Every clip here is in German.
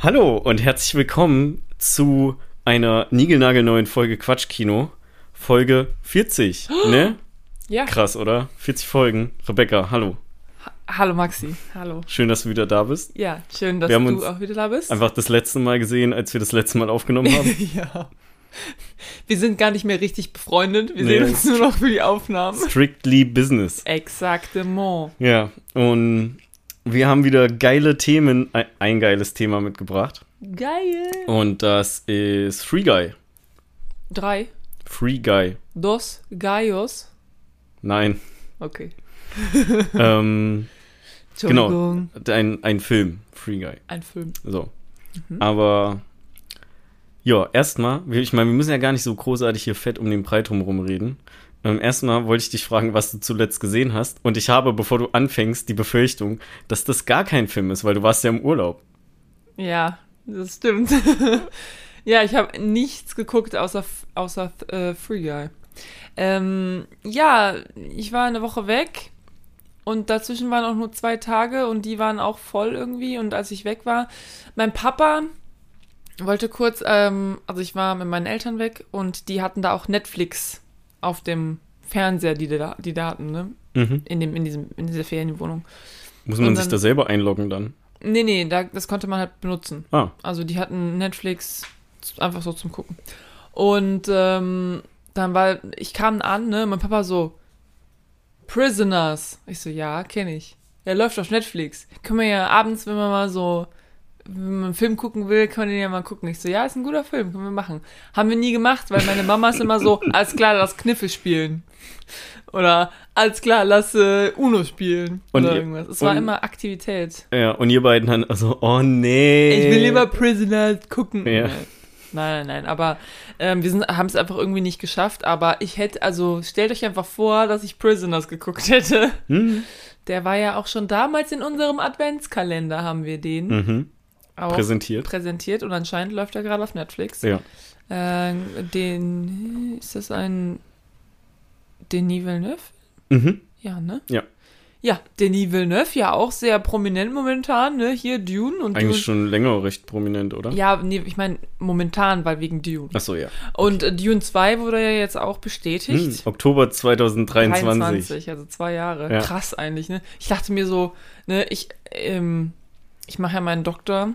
Hallo und herzlich willkommen zu einer niegelnagelneuen Folge Quatschkino. Folge 40, ne? Ja. Krass, oder? 40 Folgen. Rebecca, hallo. Hallo Maxi. Hallo. Schön, dass du wieder da bist. Ja, schön, dass du auch wieder da bist. Einfach das letzte Mal gesehen, als wir das letzte Mal aufgenommen haben. ja. Wir sind gar nicht mehr richtig befreundet. Wir Nee. sehen uns nur noch für die Aufnahmen. Strictly Business. Exactement. Ja, und wir haben wieder geile Themen, ein, geiles Thema mitgebracht. Geil. Und das ist Free Guy. Drei. Free Guy. Dos. Gallos. Nein. Okay. ähm, genau. Ein, ein Film. Free Guy. Ein Film. So. Mhm. Aber ja, erstmal, ich meine, wir müssen ja gar nicht so großartig hier fett um den Brei drumherum reden. Ähm, erstmal wollte ich dich fragen, was du zuletzt gesehen hast. Und ich habe, bevor du anfängst, die Befürchtung, dass das gar kein Film ist, weil du warst ja im Urlaub. Ja, das stimmt. ja, ich habe nichts geguckt außer, außer äh, Free Guy. Ähm, ja, ich war eine Woche weg und dazwischen waren auch nur zwei Tage und die waren auch voll irgendwie. Und als ich weg war, mein Papa wollte kurz, ähm, also ich war mit meinen Eltern weg und die hatten da auch Netflix auf dem Fernseher, die die da hatten, ne? Mhm. In, dem, in, diesem, in dieser Ferienwohnung. Muss man Und sich dann- da selber einloggen dann? Nee, nee, da, das konnte man halt benutzen. Ah, Also die hatten Netflix einfach so zum Gucken. Und ähm, dann war, ich kam an, ne, mein Papa so, Prisoners. Ich so, ja, kenne ich. Der läuft auf Netflix. Können wir ja abends, wenn man mal so, wenn man einen Film gucken will, kann man den ja mal gucken. Ich so, ja, ist ein guter Film, können wir machen. Haben wir nie gemacht, weil meine Mama ist immer so, alles klar, lass Kniffel spielen. Oder, alles klar, lass äh, Uno spielen. Und oder ihr- irgendwas. Es war und- immer Aktivität. ja, und ihr beiden dann, also, oh nee. Ich will lieber Prisoners gucken. Ja. Nein, nein, nein, aber ähm, wir haben es einfach irgendwie nicht geschafft. Aber ich hätte, also stellt euch einfach vor, dass ich Prisoners geguckt hätte. Hm? Der war ja auch schon damals in unserem Adventskalender, haben wir den Mhm. Auch Präsentiert. präsentiert und anscheinend läuft er gerade auf Netflix. Ja. Ähm, den, ist das ein Denis Villeneuve? Mhm. Ja, ne? Ja. Ja, Denis Villeneuve, ja auch sehr prominent momentan, ne? Hier Dune und Dune. Eigentlich schon länger recht prominent, oder? Ja, nee, ich meine momentan, weil wegen Dune. Achso, ja. Und äh, Dune 2 wurde ja jetzt auch Hm, bestätigt. Oktober 2023. 23, also zwei Jahre. Ja. Krass eigentlich, ne? Ich dachte mir so, ne, ich, ähm, ich mache ja meinen Doktor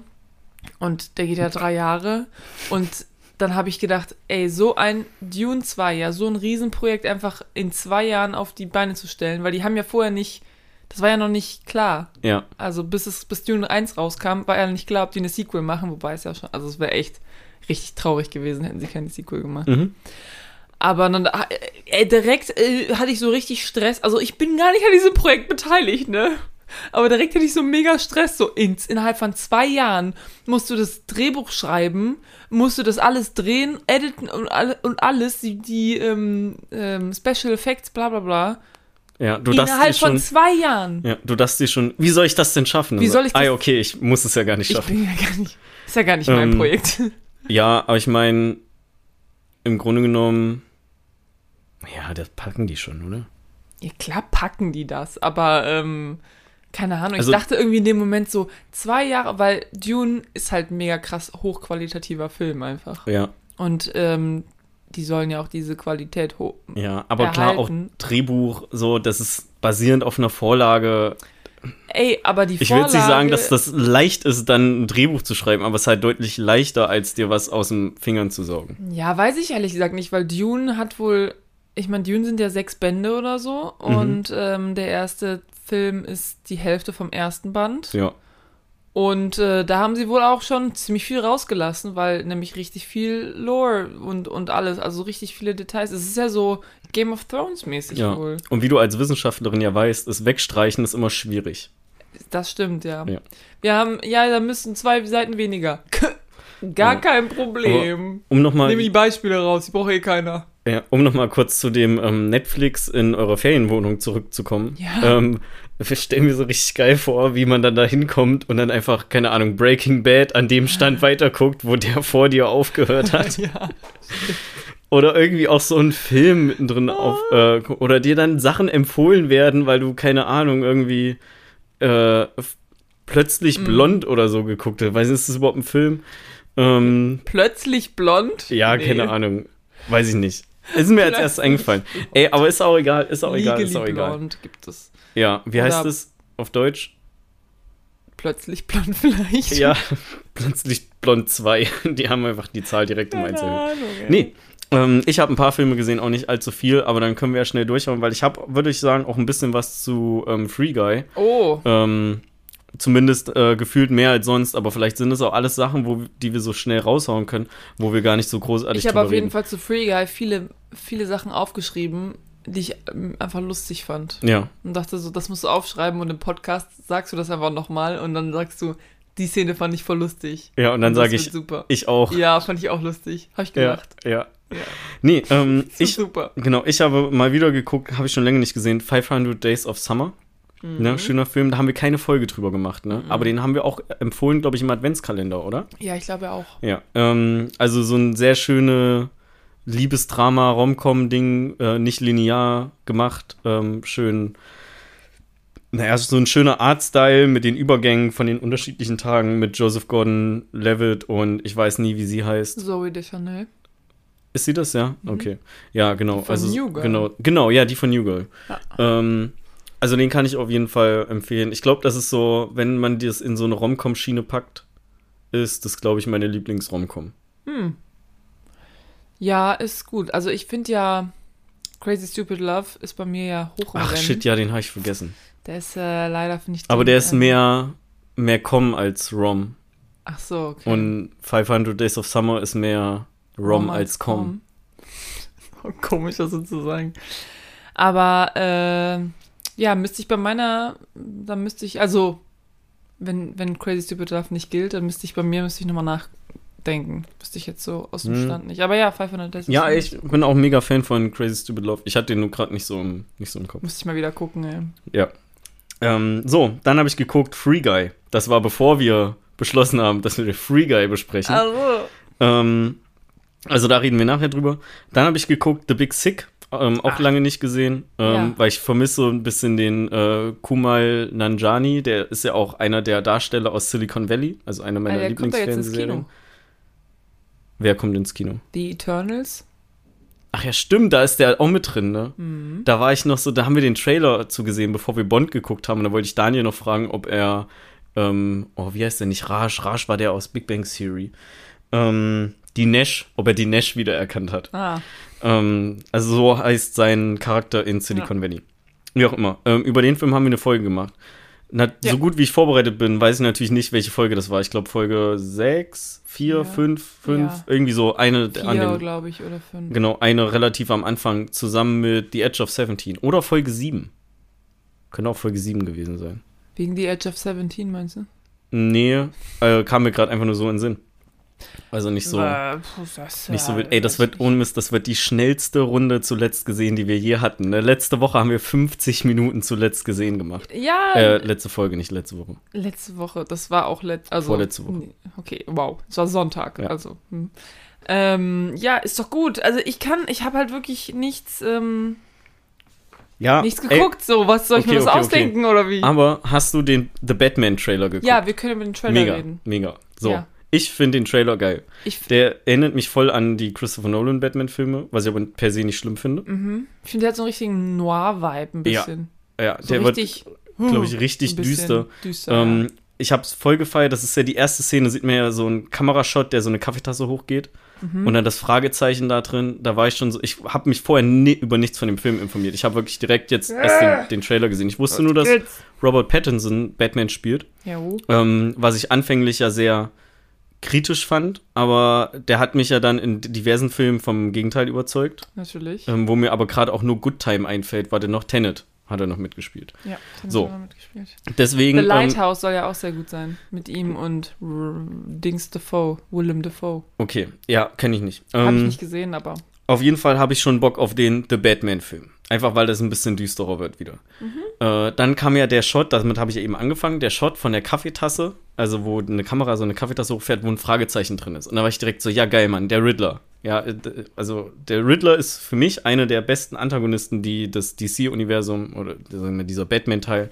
und der geht ja drei Jahre und dann habe ich gedacht, ey, so ein Dune 2, ja, so ein Riesenprojekt einfach in zwei Jahren auf die Beine zu stellen, weil die haben ja vorher nicht, das war ja noch nicht klar. Ja. Also bis es bis Dune 1 rauskam, war ja nicht klar, ob die eine Sequel machen, wobei es ja schon, also es wäre echt richtig traurig gewesen, hätten sie keine Sequel gemacht. Mhm. Aber dann äh, äh, direkt äh, hatte ich so richtig Stress. Also ich bin gar nicht an diesem Projekt beteiligt, ne? Aber direkt hatte ich so mega Stress. So ins, innerhalb von zwei Jahren musst du das Drehbuch schreiben, musst du das alles drehen, editen und, und alles, die, die ähm, ähm, Special Effects, bla bla bla. Ja, du innerhalb von schon. zwei Jahren. Ja, du dachtest dir schon, wie soll ich das denn schaffen? Wie soll ich Ah, das- okay, ich muss es ja gar nicht Ich schaffen. bin ja gar nicht. Ist ja gar nicht mein Ähm, Projekt. Ja, aber ich meine, im Grunde genommen, ja, das packen die schon, oder? Ja, klar packen die das, aber ähm, keine Ahnung. Also- ich dachte irgendwie in dem Moment so zwei Jahre, weil Dune ist halt ein mega krass hochqualitativer Film einfach. Ja, Und ähm, die sollen ja auch diese Qualität hoch. ja, aber klar, auch Erhalten. Drehbuch, so, das ist basierend auf einer Vorlage. Ey, aber die Ich will Vorlage. jetzt nicht sagen, dass das leicht ist, dann ein Drehbuch zu schreiben, aber es ist halt deutlich leichter, als dir was aus den Fingern zu saugen. Ja, weiß ich ehrlich gesagt nicht, weil Dune hat wohl. Ich meine, Dune sind ja sechs Bände oder so. Mhm. Und ähm, der erste Film ist die Hälfte vom ersten Band. Ja, Und äh, da haben sie wohl auch schon ziemlich viel rausgelassen, weil nämlich richtig viel Lore und, und alles, also richtig viele Details. Es ist ja so Game of Thrones mäßig ja. wohl. Und wie du als Wissenschaftlerin ja weißt, ist Wegstreichen ist immer schwierig. Das stimmt, ja. Ja. Wir haben, ja, da müssten zwei Seiten weniger. Gar Ja. kein Problem. Um nochmal Nehme die Beispiele raus, die braucht eh keiner. Ja, um nochmal kurz zu dem ähm, Netflix in eurer Ferienwohnung zurückzukommen. Ja. Ähm, wir stellen mir so richtig geil vor, wie man dann da hinkommt und dann einfach, keine Ahnung, Breaking Bad an dem Stand weiterguckt, wo der vor dir aufgehört hat. ja. Oder irgendwie auch so ein Film mittendrin auf, äh, oder dir dann Sachen empfohlen werden, weil du, keine Ahnung, irgendwie äh, plötzlich Mhm. blond oder so geguckt. Ich weiß nicht, ist das überhaupt ein Film? Ähm, Plötzlich blond? ja, Nee. keine Ahnung. Weiß ich nicht. Ist mir als erstes eingefallen. Ey, aber ist auch egal, ist auch egal, ist Legally auch egal. blond gibt es. Ja, wie heißt Oder- es auf Deutsch? Plötzlich blond vielleicht. Ja, plötzlich blond 2. Die haben einfach die Zahl direkt im Einzelnen. Ahnung, ey. Nee, ähm, ich habe ein paar Filme gesehen, auch nicht allzu viel, aber dann können wir ja schnell durchhauen, weil ich habe, würde ich sagen, auch ein bisschen was zu ähm, Free Guy. Oh, Ähm, zumindest äh, gefühlt mehr als sonst, aber vielleicht sind es auch alles Sachen, wo, die wir so schnell raushauen können, wo wir gar nicht so großartig ich habe auf jeden reden. Fall zu Free Guy viele, viele Sachen aufgeschrieben, die ich ähm, einfach lustig fand. Ja, Und dachte so, das musst du aufschreiben und im Podcast sagst du das einfach nochmal und dann sagst du, die Szene fand ich voll lustig. ja, und dann sage ich, Super. ich auch. Ja, fand ich auch lustig. Hab ich Ja, gedacht. ja. Ja. Nee, ähm, ich, super. genau, ich habe mal wieder geguckt, habe ich schon länger nicht gesehen, 500 Days of Summer. Mhm. Ne, schöner Film, da haben wir keine Folge drüber gemacht, ne? Aber den haben wir auch empfohlen, glaube ich, im Adventskalender, oder? Ja, ich glaube auch. Ja, ähm, also so ein sehr schöne Liebesdrama, Romcom-Ding, äh, nicht linear gemacht, ähm, schön, naja, so ein schöner Artstyle mit den Übergängen von den unterschiedlichen Tagen mit Joseph Gordon-Levitt und ich weiß nie, wie sie heißt. Zoe Deschanel. Ist sie das, ja? Okay. Ja, genau. Die von also, New Girl. Genau, genau, ja, die von New Girl. Ja. Ähm, also den kann ich auf jeden Fall empfehlen. Ich glaube, das ist so, wenn man das in so eine Romcom-Schiene packt, ist das, glaube ich, meine Lieblings-Romcom. Hm. Ja, ist gut. Also ich finde ja, Crazy Stupid Love ist bei mir ja hoch im Ach Rennen. shit, ja, den habe ich vergessen. Der ist äh, leider, finde ich. Aber der ist mehr, mehr Com als Rom. Ach so, okay. Und 500 Days of Summer ist mehr Rom als Com. Oh, Komisch, das so zu sagen. Aber, äh, ja, müsste ich bei meiner, dann müsste ich, also, wenn, wenn Crazy Stupid Love nicht gilt, dann müsste ich bei mir, müsste ich nochmal nachdenken. Wüsste ich jetzt so aus dem Hm. Stand nicht. Aber ja, 500 Days. Ja, ich bin auch mega Fan von Crazy Stupid Love. Ich hatte den nur gerade nicht so im, nicht so im Kopf. Müsste ich mal wieder gucken, ey. Ja. Ähm, so, dann habe ich geguckt Free Guy. Das war bevor wir beschlossen haben, dass wir den Free Guy besprechen. Also, Ähm, also da reden wir nachher drüber. Dann habe ich geguckt The Big Sick. Ähm, auch Ach. lange nicht gesehen, ähm, Ja. weil ich vermisse so ein bisschen den äh, Kumal Nanjani, der ist ja auch einer der Darsteller aus Silicon Valley, also einer meiner ins Lieblingsfernsehserien. Wer kommt ins Kino? Die Eternals. Ach ja, stimmt, da ist der auch mit drin, ne? Mhm. Da war ich noch so, da haben wir den Trailer zugesehen, bevor wir Bond geguckt haben. Und da wollte ich Daniel noch fragen, ob er, ähm, oh, wie heißt der nicht? Raj. Raj war der aus Big Bang Theory. Ähm, die Nash, ob er die Nash wiedererkannt hat. Ah, Ähm, also so heißt sein Charakter in Silicon Valley. Wie auch immer. Ähm, über den Film haben wir eine Folge gemacht. Na, Ja. So gut wie ich vorbereitet bin, weiß ich natürlich nicht, welche Folge das war. Ich glaube Folge 6, 4, Ja. 5, 5, Ja. irgendwie so eine der- an vier, den, glaube ich, oder fünf. Genau, eine relativ am Anfang zusammen mit The Edge of 17. Oder Folge 7. Könnte auch Folge 7 gewesen sein. Wegen The Edge of 17, meinst du? Nee, äh, kam mir gerade einfach nur so in den Sinn. Also nicht so, Äh, das, nicht so wild. Ey, das wird ohne Mist, das wird die schnellste Runde zuletzt gesehen, die wir je hatten. Ne? Letzte Woche haben wir 50 Minuten zuletzt gesehen gemacht. Ja, Äh, letzte Folge, nicht letzte Woche. letzte Woche, das war auch letzte, also Vorletzte Woche. Okay, wow, es war Sonntag, Ja. also. Hm. Ähm, ja, ist doch gut. Also ich kann, ich habe halt wirklich nichts, ähm, Ja, nichts ey, geguckt. so, was soll ich Okay, mir das okay, okay. ausdenken oder wie? aber hast du den The Batman-Trailer geguckt? ja, wir können über den Trailer mega, reden. mega. So, Ja. Ich finde den Trailer geil. Der erinnert mich voll an die Christopher Nolan Batman-Filme, was ich aber per se nicht schlimm finde. mhm. ich finde, der hat so einen richtigen Noir-Vibe ein Ja, bisschen. Ja, So der wird, richtig, glaube ich, richtig düster. düster Ähm, ich habe es voll gefeiert. Das ist ja die erste Szene, sieht man ja so einen Kamerashot, der so eine Kaffeetasse hochgeht. Mhm. Und dann das Fragezeichen da drin. Da war ich schon so, ich habe mich vorher ni über nichts von dem Film informiert. Ich habe wirklich direkt jetzt erst den, den Trailer gesehen. Ich wusste nur, dass. Robert Pattinson Batman spielt. Ja, oh. Ähm, was ich anfänglich ja sehr kritisch fand, aber der hat mich ja dann in diversen Filmen vom Gegenteil überzeugt. natürlich. Ähm, wo mir aber gerade auch nur Good Time einfällt, war der noch Tenet, hat er noch mitgespielt. ja, den so. hat er mitgespielt. Deswegen. The ähm, Lighthouse soll ja auch sehr gut sein. Mit ihm und R Dings Defoe, Willem Defoe. okay, ja, kenne ich nicht. Habe ich Ähm, nicht gesehen, aber. Auf jeden Fall habe ich schon Bock auf den The Batman-Film. Einfach weil das ein bisschen düsterer wird wieder. Äh, dann kam ja der Shot, damit habe ich ja eben angefangen, der Shot von der Kaffeetasse, also wo eine Kamera so eine Kaffeetasse hochfährt, wo ein Fragezeichen drin ist. Und da war ich direkt so, ja geil, Mann, der Riddler. Ja, äh, also der Riddler ist für mich einer der besten Antagonisten, die das DC-Universum oder sagen wir, dieser Batman-Teil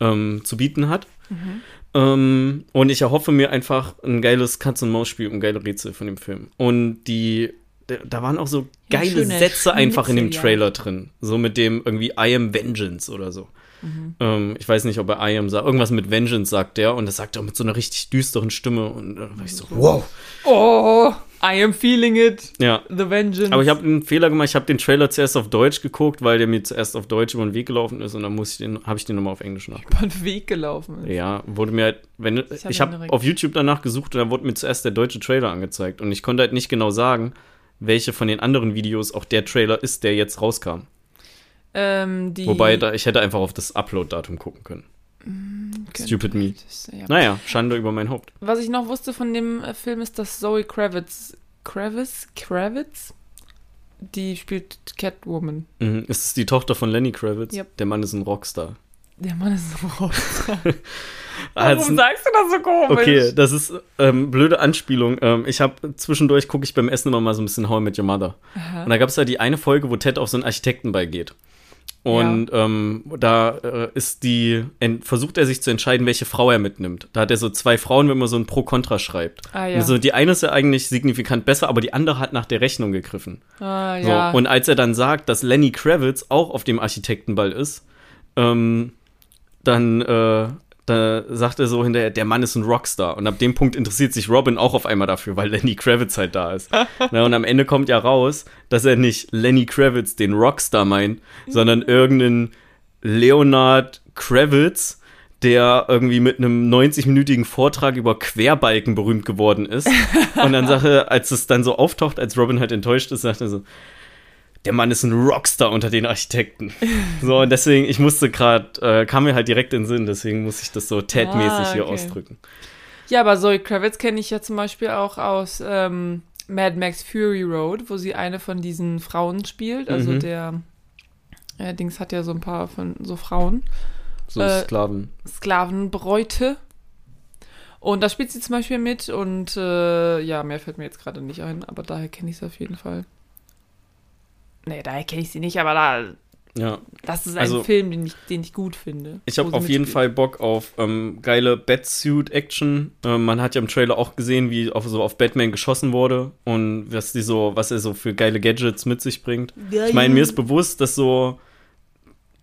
ähm, zu bieten hat. Ähm, und ich erhoffe mir einfach ein geiles Katz-und-Maus-Spiel und geile Rätsel von dem Film. Und die, da- waren auch so geile schöne Sätze einfach in dem Schnitzel, ja. Trailer drin. So mit dem irgendwie I am Vengeance oder so. Mhm. Ähm, ich weiß nicht, ob er I am sagt. Irgendwas mit Vengeance sagt der. Und das sagt er mit so einer richtig düsteren Stimme. Und da war ich so, wow. Oh, I am feeling it. Ja. The Vengeance. Aber ich habe einen Fehler gemacht. Ich habe den Trailer zuerst auf Deutsch geguckt, weil der mir zuerst auf Deutsch über den Weg gelaufen ist. Und dann muss ich den, habe ich den nochmal auf Englisch nachgeguckt. über den Weg gelaufen ist. Ja, wurde mir halt, wenn hab ich habe direkt- auf YouTube danach gesucht und da wurde mir zuerst der deutsche Trailer angezeigt und ich konnte halt nicht genau sagen, welche von den anderen Videos auch der Trailer ist, der jetzt rauskam. Ähm, Wobei da ich hätte einfach auf das Upload-Datum gucken können. Könnte- Stupid me. das- ja. Naja, Schande über mein Haupt. Was ich noch wusste von dem äh, Film ist, dass Zoe Kravitz, Kravitz, Kravitz, die spielt Catwoman. Mhm. Es ist die Tochter von Lenny Kravitz. Yep. Der Mann ist ein Rockstar. Der Mann ist so rot. Warum ein- sagst du das so komisch? Okay, das ist ähm, blöde Anspielung. Ähm, ich habe zwischendurch gucke ich beim Essen immer mal so ein bisschen How I Met Your Mother. Und da gab es ja die eine Folge, wo Ted auf so einen Architekten beigeht. Und ähm, da äh, ist die, versucht er sich zu entscheiden, welche Frau er mitnimmt. Da hat er so zwei Frauen, wenn man so ein Pro-Kontra schreibt. Ah, ja. Also die eine ist ja eigentlich signifikant besser, aber die andere hat nach der Rechnung gegriffen. Ah, So, ja. Und als er dann sagt, dass Lenny Kravitz auch auf dem Architektenball ist, ähm, dann äh, da sagt er so hinterher, der Mann ist ein Rockstar. Und ab dem Punkt interessiert sich Robin auch auf einmal dafür, weil Lenny Kravitz halt da ist. Na, und am Ende kommt ja raus, dass er nicht Lenny Kravitz, den Rockstar, meint, sondern irgendeinen Leonard Kravitz, der irgendwie mit einem 90-minütigen Vortrag über Querbalken berühmt geworden ist. Und dann sagt er, als es dann so auftaucht, als Robin halt enttäuscht ist, sagt er so, der Mann ist ein Rockstar unter den Architekten. So, und deswegen, ich musste gerade, äh, kam mir halt direkt in den Sinn, deswegen muss ich das so Ted-mäßig Ah, hier okay. ausdrücken. Ja, aber Zoe Kravitz kenne ich ja zum Beispiel auch aus ähm, Mad Max Fury Road, wo sie eine von diesen Frauen spielt. Also Mhm. der äh, Dings hat ja so ein paar von so Frauen. So Äh, Sklaven. Sklavenbräute. Und da spielt sie zum Beispiel mit und äh, ja, mehr fällt mir jetzt gerade nicht ein, aber daher kenne ich sie auf jeden Fall. Nee, daher kenne ich sie nicht, aber da, Ja. das ist ein Also- Film, den ich, den ich gut finde. Ich habe auf jeden. Fall Bock auf ähm, geile Batsuit-Action. Ähm, man hat ja im Trailer auch gesehen, wie auf, so auf Batman geschossen wurde und was die so, was er so für geile Gadgets mit sich bringt. Ich meine, mir ist bewusst, dass so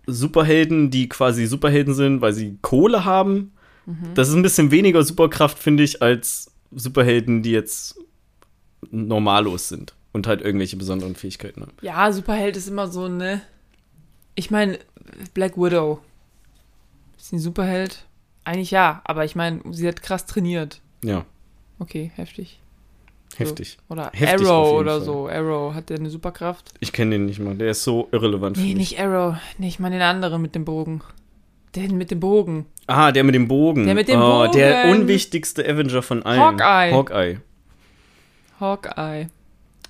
Superhelden, die quasi Superhelden sind, weil sie Kohle haben, Mhm. das ist ein bisschen weniger Superkraft, finde ich, als Superhelden, die jetzt normallos sind und halt irgendwelche besonderen Fähigkeiten haben. Ja, Superheld ist immer so, ne? Ich meine, Black Widow. Ist sie ein Superheld? Eigentlich ja, aber ich meine, sie hat krass trainiert. Ja, Okay, heftig. heftig. Oder Heftig Arrow oder Fall. so. Arrow, hat der eine Superkraft? Ich kenne den nicht mal, der ist so irrelevant für Nee, mich. nicht Arrow. Nee, ich meine den anderen mit dem Bogen. Den mit dem Bogen. Ah, der mit dem Bogen. Der mit dem oh, Der Bogen. unwichtigste Avenger von allen. Hawkeye. Hawkeye. Hawkeye.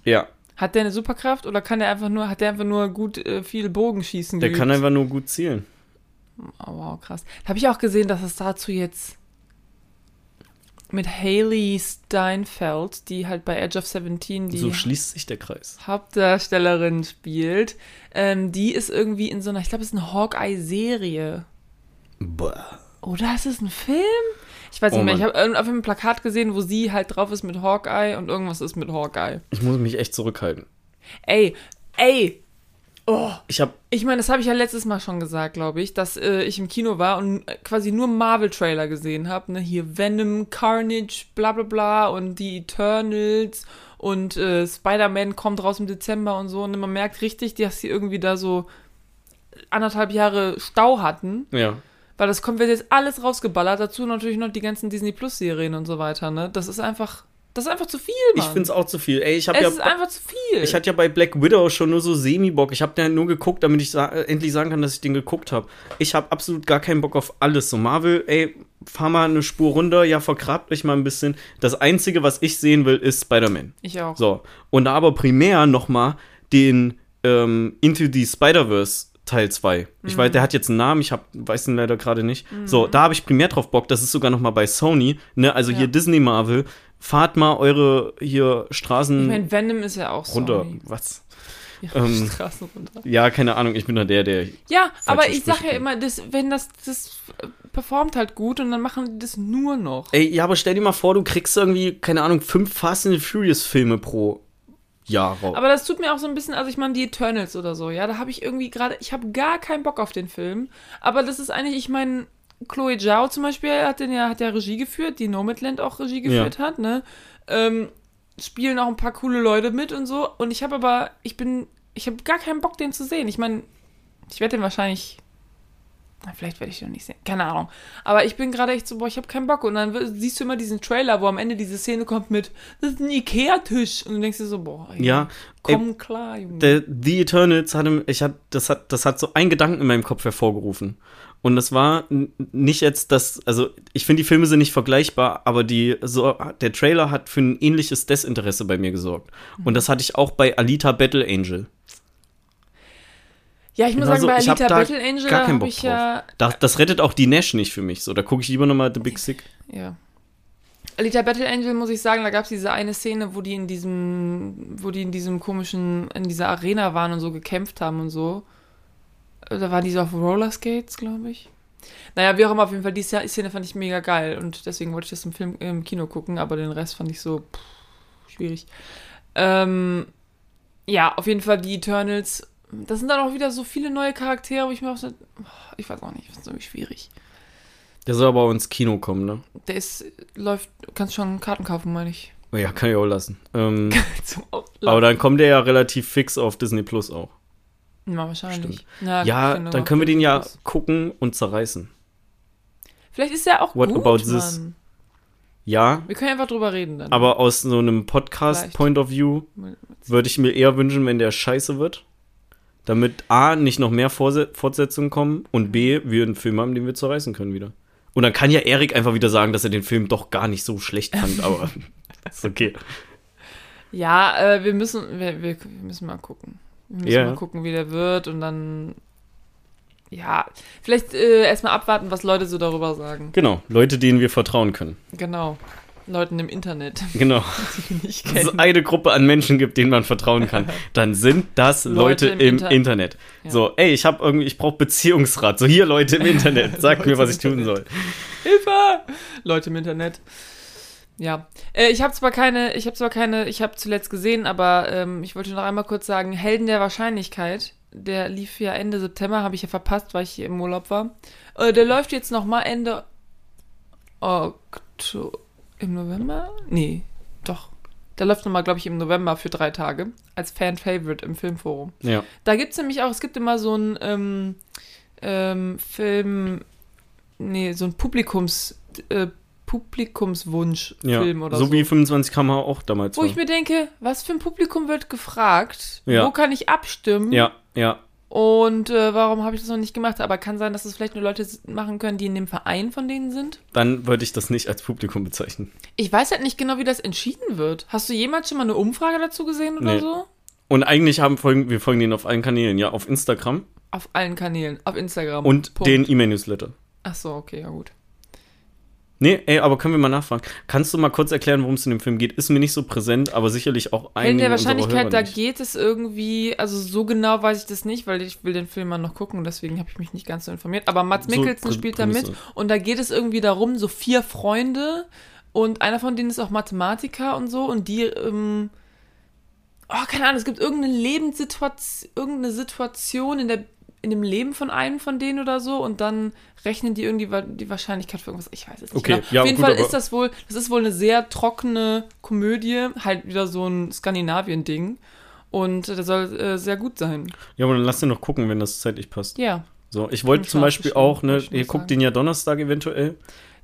Ja, Hat der eine Superkraft oder kann der einfach nur, hat der einfach nur gut äh, viel Bogenschießen der geübt? kann einfach nur gut zielen. Oh, wow, krass. Habe ich auch gesehen, dass es dazu jetzt mit Haley Steinfeld, die halt bei Edge of 17 die So schließt sich der Kreis. Hauptdarstellerin spielt, ähm, die ist irgendwie in so einer, ich glaube, es ist eine Hawkeye-Serie. Boah. Oder ist es ein Film? Ich weiß Oh nicht mehr. Ich habe auf einem Plakat gesehen, wo sie halt drauf ist mit Hawkeye und irgendwas ist mit Hawkeye. Ich muss mich echt zurückhalten. Ey, ey, oh, Ich habe Ich meine, das habe ich ja letztes Mal schon gesagt, glaube ich, dass äh, ich im Kino war und äh, quasi nur Marvel-Trailer gesehen habe. Ne? Hier Venom, Carnage, bla bla bla und die Eternals und äh, Spider-Man kommt raus im Dezember und so. Und man merkt richtig, dass sie irgendwie da so anderthalb Jahre Stau hatten, ja. Weil das kommt wird jetzt alles rausgeballert. Dazu natürlich noch die ganzen Disney Plus-Serien und so weiter. Ne? Das ist einfach, das ist einfach zu viel, Mann. Ich finde es auch zu viel. Ey, ich habe es ja ist einfach zu viel. ich hatte ja bei Black Widow schon nur so Semi-Bock. Ich habe den nur geguckt, damit ich sa äh, endlich sagen kann, dass ich den geguckt habe. Ich habe absolut gar keinen Bock auf alles. So Marvel, ey, fahr mal eine Spur runter, ja, vergrabt euch mal ein bisschen. Das Einzige, was ich sehen will, ist Spider-Man. ich auch. So. Und da aber primär noch mal den ähm, Into the Spider-Verse Teil 2. Ich weiß, der hat jetzt einen Namen, ich hab, weiß den leider gerade nicht. So, da habe ich primär drauf Bock. Das ist sogar noch mal bei Sony. Ne? Also Ja. hier Disney Marvel. Fahrt mal eure hier Straßen Ich meine, Venom ist ja auch runter. Sony. Was? Ja, Ähm, Straßen runter. Ja, keine Ahnung, ich bin da der, der. Ja, aber ich Sprüche sag ja immer, das, wenn das, das performt halt gut und dann machen die das nur noch. Ey, ja, aber stell dir mal vor, du kriegst irgendwie, keine Ahnung, fünf Fast and Furious Filme pro Jahr raus. Aber das tut mir auch so ein bisschen, also ich meine, die Eternals oder so, ja, da habe ich irgendwie gerade, ich habe gar keinen Bock auf den Film. Aber das ist eigentlich, ich meine, Chloe Zhao zum Beispiel hat, den ja, hat ja Regie geführt, die Nomadland auch Regie geführt hat, ne? Ähm, spielen auch ein paar coole Leute mit und so. Und ich habe aber, ich bin, ich habe gar keinen Bock, den zu sehen. Ich meine, ich werde den wahrscheinlich. Vielleicht werde ich den noch nicht sehen. Keine Ahnung. Aber ich bin gerade echt so, boah, ich habe keinen Bock. Und dann siehst du immer diesen Trailer, wo am Ende diese Szene kommt mit, das ist ein Ikea-Tisch. Und du denkst dir so, boah, ey, ja, ey, komm klar, Junge. der, The Eternals hatte, ich hat, das hat, das hat so einen Gedanken in meinem Kopf hervorgerufen. Und das war nicht jetzt das, also ich finde die Filme sind nicht vergleichbar, aber die, so, der Trailer hat für ein ähnliches Desinteresse bei mir gesorgt. Und das hatte ich auch bei Alita Battle Angel. Ja, ich muss Also, sagen, bei Alita da Battle Angel gar keinen habe Bock ich drauf. ja, Das, das rettet auch die Nash nicht für mich. So, da gucke ich lieber nochmal The Big Sick. ja. Alita Battle Angel, muss ich sagen, da gab es diese eine Szene, wo die in diesem, wo die in diesem komischen, in dieser Arena waren und so gekämpft haben und so. Da waren die so auf Rollerskates, glaube ich. Naja, wie auch immer, auf jeden Fall, die Szene fand ich mega geil und deswegen wollte ich das im Film, im Kino gucken, aber den Rest fand ich so pff, schwierig. Ähm, ja, auf jeden Fall die Eternals. Das sind dann auch wieder so viele neue Charaktere, wo ich mir auch so, ich weiß auch nicht, das ist irgendwie schwierig. Der soll aber auch ins Kino kommen, ne? Der ist, läuft, kannst schon Karten kaufen, meine ich. Oh ja, kann ich auch lassen. Ähm, aber dann kommt der ja relativ fix auf Disney Plus auch. Ja, wahrscheinlich. Ja, keine dann können wir den ja vielleicht- gucken und zerreißen. Vielleicht ist der auch What gut, about this? Mann. Ja, Wir können einfach drüber reden dann. aber aus so einem. Podcast-Point of View würde ich mir eher wünschen, wenn der scheiße wird. Damit A, nicht noch mehr Vorse Fortsetzungen kommen und B, wir einen Film haben, den wir zerreißen können wieder. Und dann kann ja Erik einfach wieder sagen, dass er den Film doch gar nicht so schlecht fand, aber ist okay. Ja, äh, wir müssen, wir, wir müssen mal gucken. Wir müssen Ja. mal gucken, wie der wird und dann, ja, vielleicht äh, erstmal abwarten, was Leute so darüber sagen. Genau, Leute, denen wir vertrauen können. Genau. Leuten im Internet, Genau. die nicht Wenn es kennen. eine Gruppe an Menschen gibt, denen man vertrauen kann, dann sind das Leute, Leute im im, Inter- Internet. Ja. So, ey, ich habe irgendwie, ich brauche Beziehungsrat. So, hier Leute im Internet, sagt mir, was ich tun soll. Hilfe! Leute im Internet. Ja, äh, ich habe zwar keine, ich habe zwar keine, ich habe zuletzt gesehen, aber ähm, ich wollte noch einmal kurz sagen, Helden der Wahrscheinlichkeit, der lief ja Ende September, habe ich ja verpasst, weil ich hier im Urlaub war. Äh, der läuft jetzt noch mal Ende Oktober, im November? Nee, doch. Der läuft noch mal, glaube ich, im November für drei Tage als Fan-Favorite im Filmforum. Ja. Da gibt es nämlich auch, es gibt immer so ein ähm, ähm, Film, nee, so ein Publikums, äh, Publikumswunsch-Film ja. oder so, so. wie 25 km auch damals wo war. ich mir denke, was für ein Publikum wird gefragt? Ja. Wo kann ich abstimmen? ja, ja. Und äh, warum habe ich das noch nicht gemacht? Aber kann sein, dass es vielleicht nur Leute machen können, die in dem Verein von denen sind. Dann würde ich das nicht als Publikum bezeichnen. Ich weiß halt nicht genau, wie das entschieden wird. Hast du jemals schon mal eine Umfrage dazu gesehen oder Nee. so? Und eigentlich haben folgen, wir folgen denen auf allen Kanälen, ja, auf Instagram Auf allen Kanälen, auf Instagram. und Punkt. den E-Mail-Newsletter. Ach so, okay, ja gut. Nee, ey, aber können wir mal nachfragen. Kannst du mal kurz erklären, worum es in dem Film geht? Ist mir nicht so präsent, aber sicherlich auch In einige der Wahrscheinlichkeit, da geht es irgendwie, also so genau weiß ich das nicht, weil ich will den Film mal noch gucken, deswegen habe ich mich nicht ganz so informiert. Aber Mats So Mikkelsen Prä- spielt da mit und da geht es irgendwie darum, so vier Freunde und einer von denen ist auch Mathematiker und so und die, ähm, oh, keine Ahnung, es gibt irgendeine Lebenssituation, irgendeine Situation in der in dem Leben von einem von denen oder so und dann rechnen die irgendwie die Wahrscheinlichkeit für irgendwas. Ich weiß es nicht. Okay, genau. ja, Auf jeden gut, Fall ist das wohl, das ist wohl eine sehr trockene Komödie, halt wieder so ein Skandinavien-Ding. Und der soll äh, sehr gut sein. Ja, aber dann lass den noch gucken, wenn das zeitlich passt. Ja. So, ich wollte zum Beispiel auch, ne, ihr guckt den ja Donnerstag eventuell,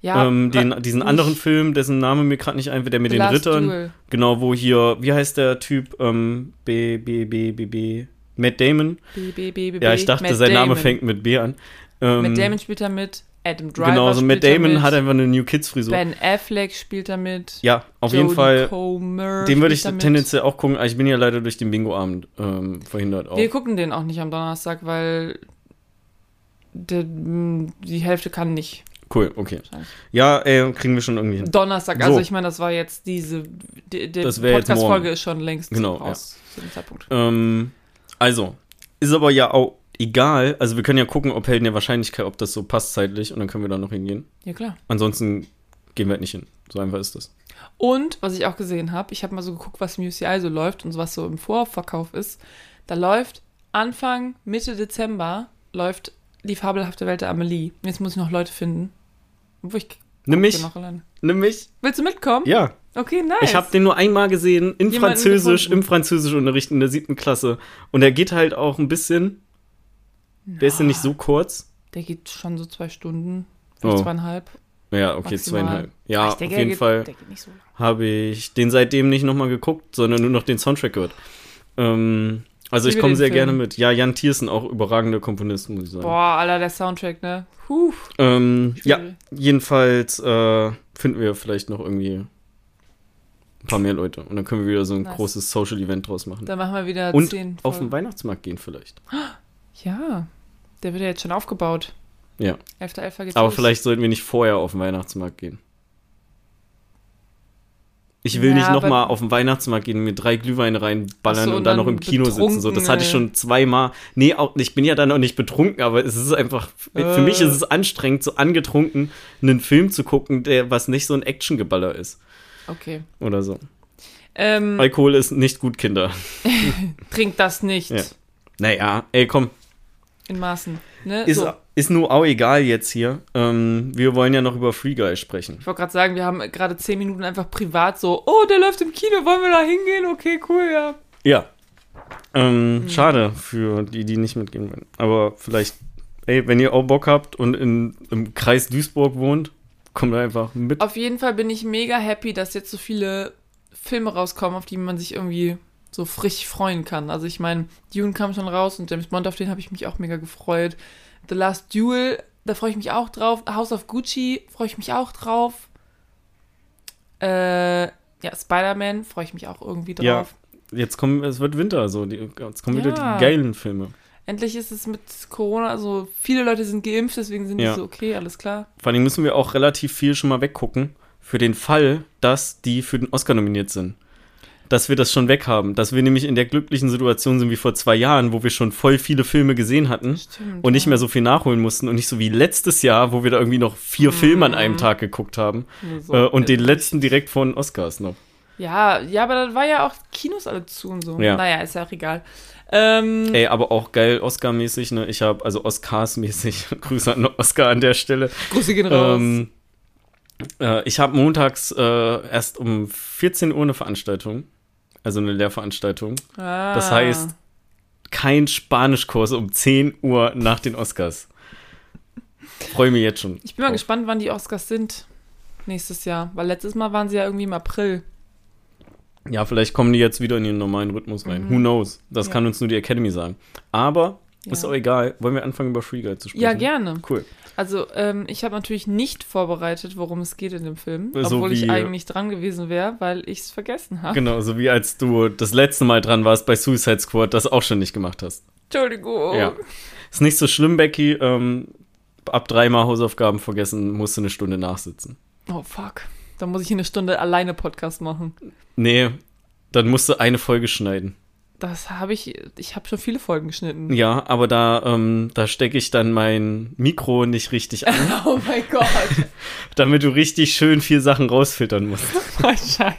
Ja. ähm, den, diesen nicht anderen Film, dessen Name mir gerade nicht einfällt, der mit The den Last Rittern, Duel. genau, wo hier, wie heißt der Typ, ähm, B, B, B, B, B, Matt Damon. B, B, B, B, Ja, ich dachte, Matt sein Name Damon. fängt mit B an. Ähm, Matt Damon spielt da mit. Adam Driver genau, so Matt Damon mit. hat einfach eine New Kids Frisur. Ben Affleck spielt da mit. Ja, auf Jodie jeden Fall. Comer Den würde ich tendenziell auch gucken, ich bin ja leider durch den Bingo-Abend ähm, verhindert auch. Wir gucken den auch nicht am Donnerstag, weil der, m, die Hälfte kann nicht. Cool, okay. Ja, ey, kriegen wir schon irgendwie hin. Donnerstag, also So. ich meine, das war jetzt diese, die, die Podcast-Folge ist schon längst Genau, raus zu dem Zeitpunkt. Ähm, Also, ist aber ja auch egal. Also, wir können ja gucken, ob Helden der Wahrscheinlichkeit, ob das so passt zeitlich und dann können wir da noch hingehen. Ja, klar. Ansonsten gehen wir halt nicht hin. So einfach ist das. Und, was ich auch gesehen habe, ich habe mal so geguckt, was im UCI so läuft und was so im Vorverkauf ist. Da läuft Anfang, Mitte Dezember läuft die fabelhafte Welt der Amelie. Jetzt muss ich noch Leute finden. Wo ich Nimm mich. Nimm mich. Willst du mitkommen? Ja. Okay, nice. Ich habe den nur einmal gesehen, in Jemanden Französisch, gefunden. im Französischunterricht in der siebten Klasse. Und er geht halt auch ein bisschen. Der ist ja nicht so kurz. Der geht schon so zwei Stunden, vielleicht Oh. zweieinhalb. Ja, okay, Maximal. zweieinhalb. Ja, Ich auf denke, jeden der geht, Fall Der so habe ich den seitdem nicht nochmal geguckt, sondern nur noch den Soundtrack gehört. Ähm, also ich komme sehr Film. gerne mit. Ja, Jan Thiersen, auch überragender Komponist, muss ich sagen. Boah, Alter, der Soundtrack, ne? Huh. Ähm, ja, jedenfalls äh, finden wir vielleicht noch irgendwie ein paar mehr Leute. Und dann können wir wieder so ein Nice. großes Social-Event draus machen. Dann machen wir wieder Und zehn auf den. Weihnachtsmarkt gehen vielleicht. Ja, der wird ja jetzt schon aufgebaut. Ja. 11.11. geht's Aber los. vielleicht sollten wir nicht vorher auf den Weihnachtsmarkt gehen. Ich will Ja, nicht nochmal auf den Weihnachtsmarkt gehen, mir drei Glühweine reinballern so, und und dann dann noch im Kino sitzen. So, das hatte ich schon zweimal. Nee, auch, ich bin ja dann auch nicht betrunken, aber es ist einfach, für Äh. mich ist es anstrengend, so angetrunken einen Film zu gucken, der was nicht so ein Actiongeballer ist. Okay. Oder so. Ähm, Alkohol ist nicht gut, Kinder. trinkt das nicht Ja. Naja, ey, komm. in Maßen. Ne? Ist, so. ist nur auch egal jetzt hier. Ähm, wir wollen ja noch über Free Guy sprechen. Ich wollte gerade sagen, wir haben gerade zehn Minuten einfach privat so, oh, der läuft im Kino, wollen wir da hingehen? Okay, cool, ja. Ja. Ähm, Mhm. Schade für die, die nicht mitgehen wollen. Aber vielleicht, ey, wenn ihr auch Bock habt und in, im Kreis Duisburg wohnt, kommt einfach mit. Auf jeden Fall bin ich mega happy, dass jetzt so viele Filme rauskommen, auf die man sich irgendwie so frisch freuen kann. Also ich meine, Dune kam schon raus und James Bond, auf den habe ich mich auch mega gefreut. The Last Duel, da freue ich mich auch drauf. House of Gucci freue ich mich auch drauf. Äh, ja, Spider-Man freue ich mich auch irgendwie drauf. Ja. Jetzt kommen, es wird Winter, so. Die, jetzt kommen wieder Ja. die geilen Filme. Endlich ist es mit Corona, also viele Leute sind geimpft, deswegen sind Ja. die so, okay, alles klar. Vor allem müssen wir auch relativ viel schon mal weggucken, für den Fall, dass die für den Oscar nominiert sind. Dass wir das schon weghaben. Dass wir nämlich in der glücklichen Situation sind wie vor zwei Jahren, wo wir schon voll viele Filme gesehen hatten. Stimmt. und nicht ja. mehr so viel nachholen mussten und nicht so wie letztes Jahr, wo wir da irgendwie noch vier Filme an einem Tag geguckt haben so. äh, und den letzten direkt vor den Oscars noch. Ja, ja, aber dann war ja auch Kinos alle zu und so. Ja. Naja, ist ja auch egal. Ähm, Ey, aber auch geil Oscar-mäßig, ne? Ich habe also Oscars-mäßig Grüße an Oscar an der Stelle. Grüße gehen raus. Ähm, äh, ich habe montags äh, erst um 14 Uhr eine Veranstaltung, also eine Lehrveranstaltung. ah. Das heißt, kein Spanischkurs um 10 Uhr nach den Oscars. Freue mich jetzt schon. ich bin mal drauf. gespannt, wann die Oscars sind nächstes Jahr. Weil letztes Mal waren sie ja irgendwie im April. Ja, vielleicht kommen die jetzt wieder in ihren normalen Rhythmus rein. Mhm. Who knows? Das Ja. kann uns nur die Academy sagen. Aber Ja. ist auch egal. Wollen wir anfangen, über Free Guy zu sprechen? Ja, gerne. Cool. Also, ähm, ich habe natürlich nicht vorbereitet, worum es geht in dem Film. So obwohl ich wie- eigentlich dran gewesen wäre, weil ich es vergessen habe. Genau, so wie als du das letzte Mal dran warst bei Suicide Squad, das auch schon nicht gemacht hast. Entschuldigung. Ja. Ist nicht so schlimm, Becky. Ähm, ab dreimal Hausaufgaben vergessen, musst du eine Stunde nachsitzen. Oh, fuck. Dann muss ich eine Stunde alleine Podcast machen. Nee, dann musst du eine Folge schneiden. Das habe ich, ich habe schon viele Folgen geschnitten. Ja, aber da, ähm, da stecke ich dann mein Mikro nicht richtig an, Oh mein Gott. damit du richtig schön viel Sachen rausfiltern musst. Oh, Scheiße.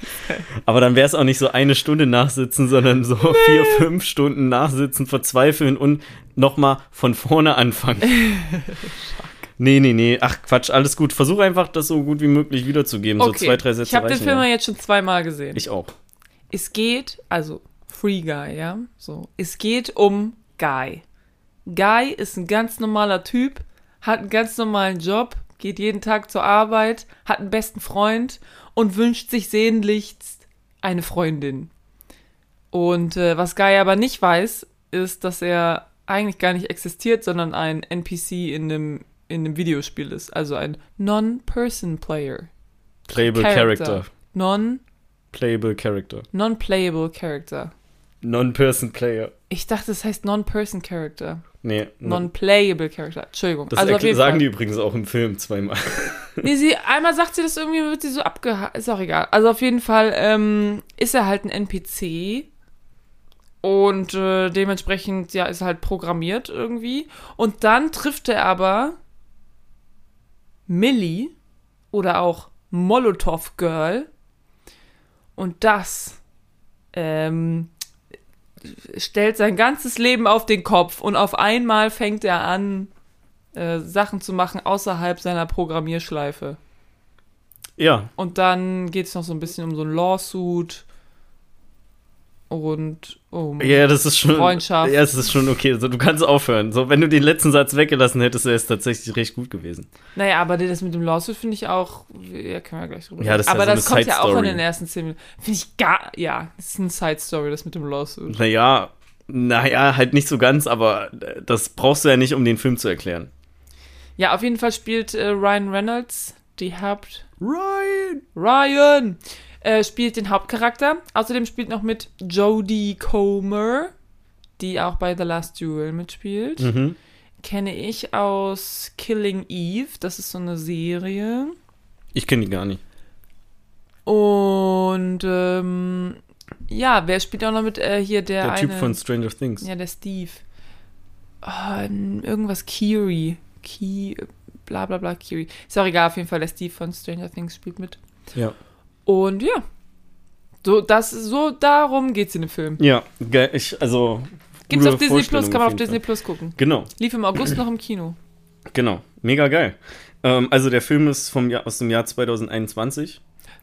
Aber dann wäre es auch nicht so eine Stunde nachsitzen, sondern so vier, fünf Stunden nachsitzen, verzweifeln und nochmal von vorne anfangen. Nee, nee, nee. Ach Quatsch, alles gut. Versuch einfach, das so gut wie möglich wiederzugeben. So zwei, drei Sätze ich habe den Film ja. ja jetzt schon zweimal gesehen. Ich auch. es geht, also Free Guy, ja, so. Es geht um Guy. Guy ist ein ganz normaler Typ, hat einen ganz normalen Job, geht jeden Tag zur Arbeit, hat einen besten Freund und wünscht sich sehnlichst eine Freundin. Und äh, was Guy aber nicht weiß, ist, dass er eigentlich gar nicht existiert, sondern ein NPC in einem, in einem Videospiel ist. Also ein Non-Person-Player. Playable Character. Non, Playable Character. Non-Playable Character. Non-Person Player. Ich dachte, es heißt Non-Person Character. Nee, non Non-Playable Character. Entschuldigung. das also sagen Fall. die übrigens auch im Film zweimal. Nee, sie, einmal sagt sie das irgendwie, wird sie so abgeha... Ist auch egal. Also auf jeden Fall ähm, ist er halt ein NPC Und äh, dementsprechend, ja, ist er halt programmiert irgendwie. Und dann trifft er aber Millie oder auch Molotov Girl. Und das ähm, stellt sein ganzes Leben auf den Kopf. Und auf einmal fängt er an, äh, Sachen zu machen außerhalb seiner Programmierschleife. Ja, Und dann geht es noch so ein bisschen um so ein Lawsuit und um. ja, das ist schon. Freundschaft. Ja, es ist schon okay. Also, du kannst aufhören. So, wenn du den letzten Satz weggelassen hättest, wäre es tatsächlich recht gut gewesen. Naja, aber das mit dem Lawsuit finde ich auch. Ja, können wir gleich drüber Ja, das ist ja Aber so das eine kommt ja auch in den ersten 10 Minuten. Finde ich gar. Ja, das ist eine Side-Story, das mit dem Lawsuit. Naja, naja, halt nicht so ganz, aber das brauchst du ja nicht, um den Film zu erklären. Ja, auf jeden Fall spielt äh, Ryan Reynolds die Haupt. Ryan! Ryan! Äh, spielt den Hauptcharakter. Außerdem spielt noch mit Jodie Comer, die auch bei The Last Duel mitspielt. Mhm. Kenne ich aus Killing Eve. Das ist so eine Serie. Ich kenne die gar nicht. Und ähm, ja, wer spielt auch noch mit äh, hier der, Der, eine, Typ von Stranger Things. Ja, der Steve. N- irgendwas Kiri. Ki, bla bla bla Kiri. Ist auch egal, auf jeden Fall, der Steve von Stranger Things spielt mit. Ja. Und ja. So, das, so darum geht's in dem Film. Ja, geil. Ich, also. Gibt's auf Disney Plus, kann man auf Disney. Plus gucken. Genau, Lief im August noch im Kino. genau. Mega geil. Ähm, also, der Film ist vom Jahr, aus dem Jahr 2021.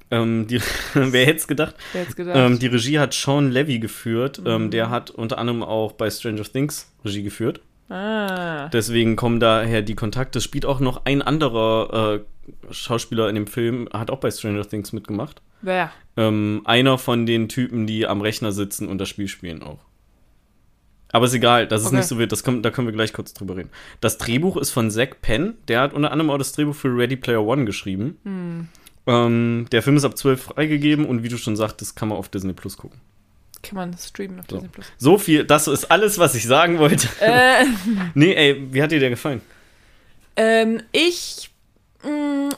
Ähm, die, wer hätte es gedacht? Wer jetzt gedacht? Ähm, die Regie hat Sean Levy geführt. Mhm. Ähm, der hat unter anderem auch bei Stranger Things Regie geführt. ah. Deswegen kommen daher die Kontakte. Es spielt auch noch ein anderer äh, Schauspieler in dem Film, hat auch bei Stranger Things mitgemacht. Wer? Ähm, einer von den Typen, die am Rechner sitzen und das Spiel spielen auch. Aber ist egal, das ist Okay. nicht so wild, das kommt, da können wir gleich kurz drüber reden. Das Drehbuch ist von Zack Penn, der hat unter anderem auch das Drehbuch für Ready Player One geschrieben. Hm. Ähm, der Film ist ab 12 freigegeben und wie du schon sagtest, kann man auf Disney Plus gucken. Kann man streamen auf So. Disney Plus. So viel, das ist alles, was ich sagen wollte. Äh, nee, ey, wie hat dir der gefallen? Ähm, ich,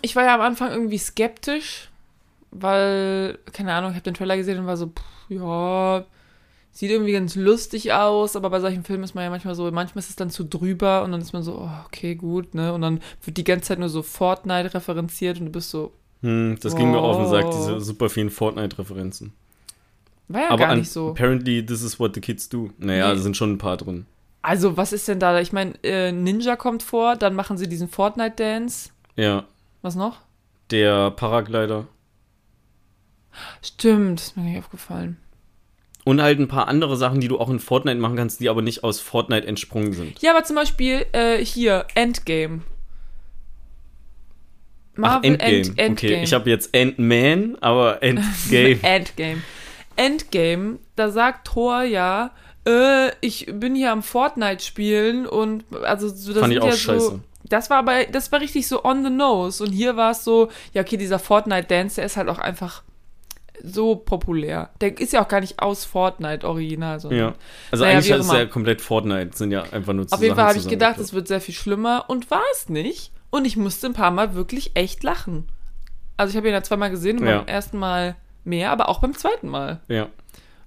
ich war ja am Anfang irgendwie skeptisch, weil, keine Ahnung, ich habe den Trailer gesehen und war so, pff, ja, sieht irgendwie ganz lustig aus, aber bei solchen Filmen ist man ja manchmal so, manchmal ist es dann zu drüber und dann ist man so, oh, okay, gut, ne, und dann wird die ganze Zeit nur so Fortnite referenziert und du bist so, Hm, das ging mir auf den Sack, Oh. diese super vielen Fortnite-Referenzen. war ja Aber gar nicht so. apparently this is what the kids do. Naja, Nee. da sind schon ein paar drin. Also, was ist denn da? Ich meine, äh, Ninja kommt vor, dann machen sie diesen Fortnite-Dance. Ja, Was noch? der Paraglider. Stimmt, ist mir nicht aufgefallen. Und halt ein paar andere Sachen, die du auch in Fortnite machen kannst, die aber nicht aus Fortnite entsprungen sind. Ja, aber zum Beispiel äh, hier, Endgame. Ach, Endgame. End- Endgame. Okay, ich habe jetzt Ant-Man, aber Endgame. Endgame. Endgame, da sagt Thor ja, äh, ich bin hier am Fortnite spielen und also so, das Fand ich auch ja scheiße. so. Das war aber, das war richtig so on the nose. Und hier war es so, ja, okay, dieser Fortnite-Dance, der ist halt auch einfach so populär. Der ist ja auch gar nicht aus Fortnite original, sondern ja. Also Naja, eigentlich auch ist immer. ja komplett Fortnite, sind ja einfach nur Auf jeden Fall habe ich gedacht, es wird sehr viel schlimmer und war es nicht. Und ich musste ein paar Mal wirklich echt lachen. Also ich habe ihn ja zweimal gesehen und Ja. beim ersten Mal mehr, aber auch beim zweiten Mal. Ja,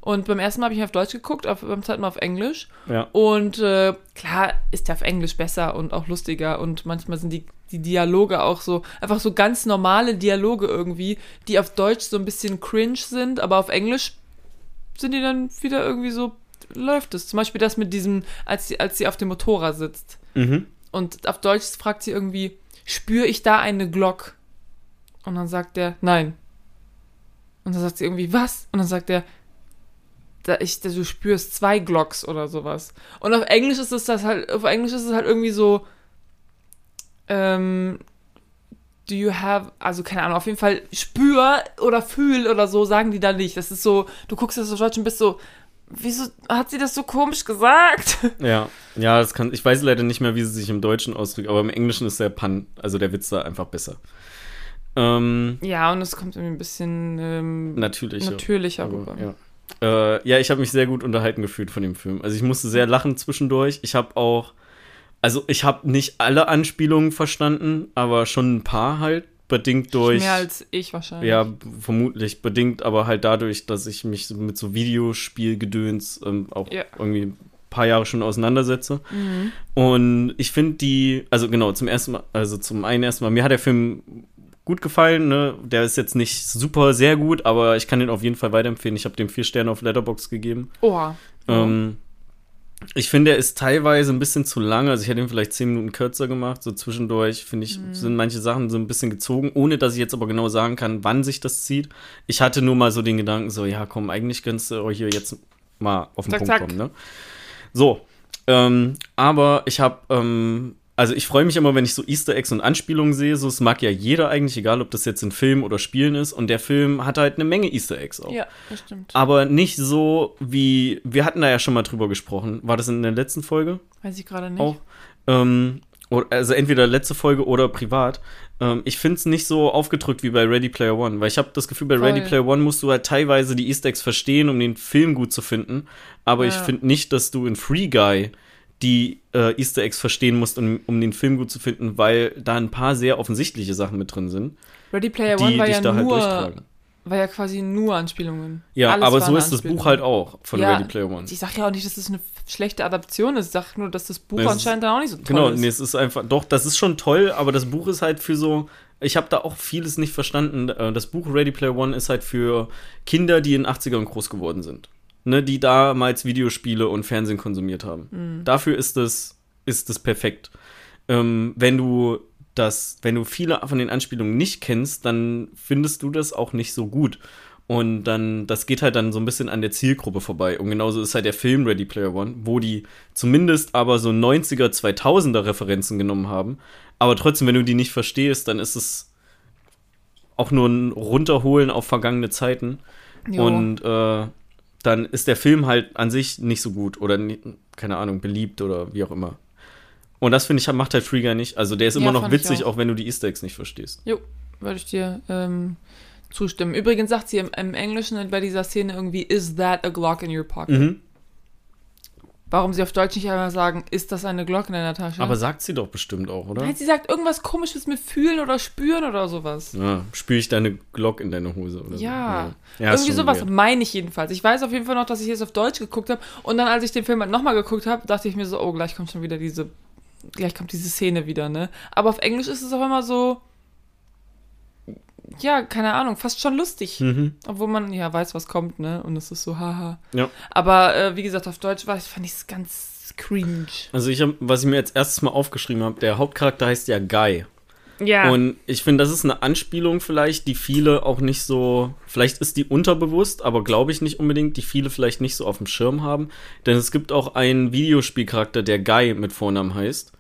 Und beim ersten Mal habe ich auf Deutsch geguckt, auf, beim zweiten Mal auf Englisch. ja. Und äh, klar ist er auf Englisch besser und auch lustiger und manchmal sind die, die Dialoge auch so, einfach so ganz normale Dialoge irgendwie, die auf Deutsch so ein bisschen cringe sind, aber auf Englisch sind die dann wieder irgendwie so, läuft es. Zum Beispiel das mit diesem, als sie, als sie auf dem Motorrad sitzt. Mhm. Und auf Deutsch fragt sie irgendwie, spüre ich da eine Glock? Und dann sagt er, nein. Und dann sagt sie irgendwie, was? Und dann sagt er, da ich, du spürst zwei Glocks oder sowas. Und auf Englisch ist es das halt, auf Englisch ist es halt irgendwie so, ähm, do you have, also keine Ahnung, auf jeden Fall spür oder fühl oder so sagen die da nicht. Das ist so, du guckst das auf Deutsch und bist so, wieso hat sie das so komisch gesagt? Ja, ja, das kann. Ich weiß leider nicht mehr, wie sie sich im Deutschen ausdrückt, aber im Englischen ist der Pun, also der Witz da einfach besser. Ähm, Ja, und es kommt irgendwie ein bisschen ähm, natürlicher. natürlicher Aber, rüber. ja. Äh, ja, ich habe mich sehr gut unterhalten gefühlt von dem Film. Also ich musste sehr lachen zwischendurch. Ich habe auch, also ich habe nicht alle Anspielungen verstanden, aber schon ein paar halt. bedingt durch. Mehr als ich wahrscheinlich. Ja, vermutlich bedingt, aber halt dadurch, dass ich mich mit so Videospielgedöns ähm, auch Ja. irgendwie ein paar Jahre schon auseinandersetze. Mhm. Und ich finde die, also genau, zum ersten Mal, also zum einen erstmal, mir hat der Film gut gefallen, ne? Der ist jetzt nicht super sehr gut, aber ich kann den auf jeden Fall weiterempfehlen. Ich habe dem vier Sterne auf Letterbox gegeben. Oha. Ähm, ich finde, er ist teilweise ein bisschen zu lang. Also ich hätte ihn vielleicht zehn Minuten kürzer gemacht. So zwischendurch, finde ich, sind manche Sachen so ein bisschen gezogen, ohne dass ich jetzt aber genau sagen kann, wann sich das zieht. Ich hatte nur mal so den Gedanken, so, ja, komm, eigentlich könntest du hier jetzt mal auf den Zack, Punkt zack. kommen, ne? So. Ähm, aber ich habe, ähm, also ich freue mich immer, wenn ich so Easter Eggs und Anspielungen sehe. So, es mag ja jeder eigentlich, egal ob das jetzt in Film oder Spielen ist. Und der Film hat halt eine Menge Easter Eggs auch. Ja, das stimmt. Aber nicht so wie, wir hatten da ja schon mal drüber gesprochen. War das in der letzten Folge Weiß ich gerade nicht. auch? Ähm, also entweder letzte Folge oder privat. Ähm, ich finde es nicht so aufgedrückt wie bei Ready Player One, weil ich habe das Gefühl, bei Voll. Ready Player One musst du halt teilweise die Easter Eggs verstehen, um den Film gut zu finden. Aber ich Ja. finde nicht, dass du in Free Guy die äh, Easter Eggs verstehen musst, um, um den Film gut zu finden, weil da ein paar sehr offensichtliche Sachen mit drin sind, Ready Player die One war dich ja da halt nur, durchtragen. war ja quasi nur Anspielungen. Ja, Alles aber so ist das. Buch halt auch von Ja, Ready Player One. Ich sag ja auch nicht, dass das eine schlechte Adaption ist. Ich sag nur, dass das Buch Nee, anscheinend dann auch nicht so toll Genau, ist. nee, es ist einfach, doch, das ist schon toll, aber das Buch ist halt für so, ich habe da auch vieles nicht verstanden. Äh, Das Buch Ready Player One ist halt für Kinder, die in den 80ern groß geworden sind. Ne, die damals Videospiele und Fernsehen konsumiert haben. Mhm. Dafür ist es, ist es perfekt. Ähm, wenn du das, wenn du viele von den Anspielungen nicht kennst, dann findest du das auch nicht so gut. Und dann, das geht halt dann so ein bisschen an der Zielgruppe vorbei. Und genauso ist halt der Film Ready Player One, wo die zumindest aber so 90er, 2000er Referenzen genommen haben. Aber trotzdem, wenn du die nicht verstehst, dann ist es auch nur ein Runterholen auf vergangene Zeiten. Jo. Und äh, dann ist der Film halt an sich nicht so gut oder keine Ahnung, beliebt oder wie auch immer. Und das finde ich, macht halt Free Guy nicht. Also der ist Ja, immer noch fand ich witzig, auch. auch. wenn du die Easter Eggs nicht verstehst. Jo, würde ich dir ähm, zustimmen. Übrigens sagt sie im, im Englischen bei dieser Szene irgendwie, is that a Glock in your pocket? Mhm. Warum sie auf Deutsch nicht einmal sagen, ist das eine Glock in deiner Tasche? Aber sagt sie doch bestimmt auch, oder? Nein, sie sagt irgendwas komisches mit fühlen oder spüren oder sowas. Ja, spüre ich deine Glock in deine Hose oder Ja. so. ja Irgendwie sowas weird. meine ich jedenfalls. Ich weiß auf jeden Fall noch, dass ich jetzt auf Deutsch geguckt habe und dann, als ich den Film halt nochmal geguckt habe, dachte ich mir so, oh, gleich kommt schon wieder diese, gleich kommt diese Szene wieder, ne? Aber auf Englisch ist es auch immer so, ja, keine Ahnung, fast schon lustig. Mhm. Obwohl man ja weiß, was kommt, ne? Und es ist so, haha. Ja. Aber äh, wie gesagt, auf Deutsch war ich, fand ich es ganz cringe. Also ich habe, was ich mir jetzt erstes Mal aufgeschrieben habe, der Hauptcharakter heißt ja Guy. Ja. Und ich finde, das ist eine Anspielung vielleicht, die viele auch nicht so, vielleicht ist die unterbewusst, aber glaube ich nicht unbedingt, die viele vielleicht nicht so auf dem Schirm haben. Denn es gibt auch einen Videospielcharakter, der Guy mit Vornamen heißt.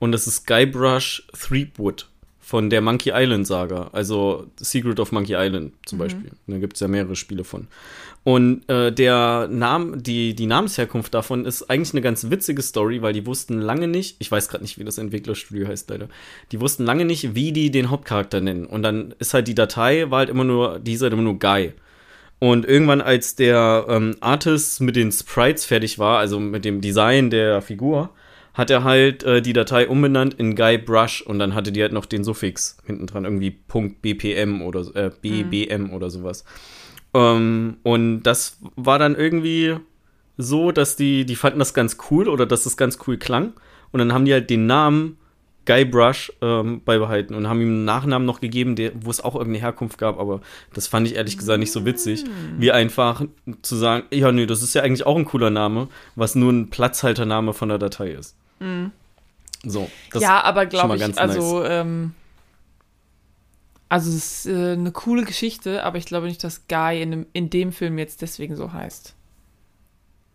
Und das ist Guybrush Threepwood von der Monkey Island Saga. Also Secret of Monkey Island zum Beispiel. Da gibt es ja mehrere Spiele von. Und äh, der Name, die, die Namensherkunft davon ist eigentlich eine ganz witzige Story, weil die wussten lange nicht, ich weiß gerade nicht, wie das Entwicklerstudio heißt leider, die wussten lange nicht, wie die den Hauptcharakter nennen. Und dann ist halt die Datei, war halt immer nur, die ist halt immer nur Guy. Und irgendwann, als der ähm, Artist mit den Sprites fertig war, also mit dem Design der Figur, hat er halt äh, die Datei umbenannt in Guy Brush und dann hatte die halt noch den Suffix hinten dran, irgendwie .bpm oder äh, bbm oder sowas. Ähm, und das war dann irgendwie so, dass die, die fanden das ganz cool oder dass das ganz cool klang. Und dann haben die halt den Namen Guybrush ähm, beibehalten und haben ihm einen Nachnamen noch gegeben, der, wo es auch irgendeine Herkunft gab, aber das fand ich ehrlich gesagt nicht so witzig, wie einfach zu sagen, ja, nee, das ist ja eigentlich auch ein cooler Name, was nur ein Platzhaltername von der Datei ist. So, das ja, aber glaube mal ich, ganz also, ähm, also es ist äh, eine coole Geschichte, aber ich glaube nicht, dass Guy in dem, in dem Film jetzt deswegen so heißt.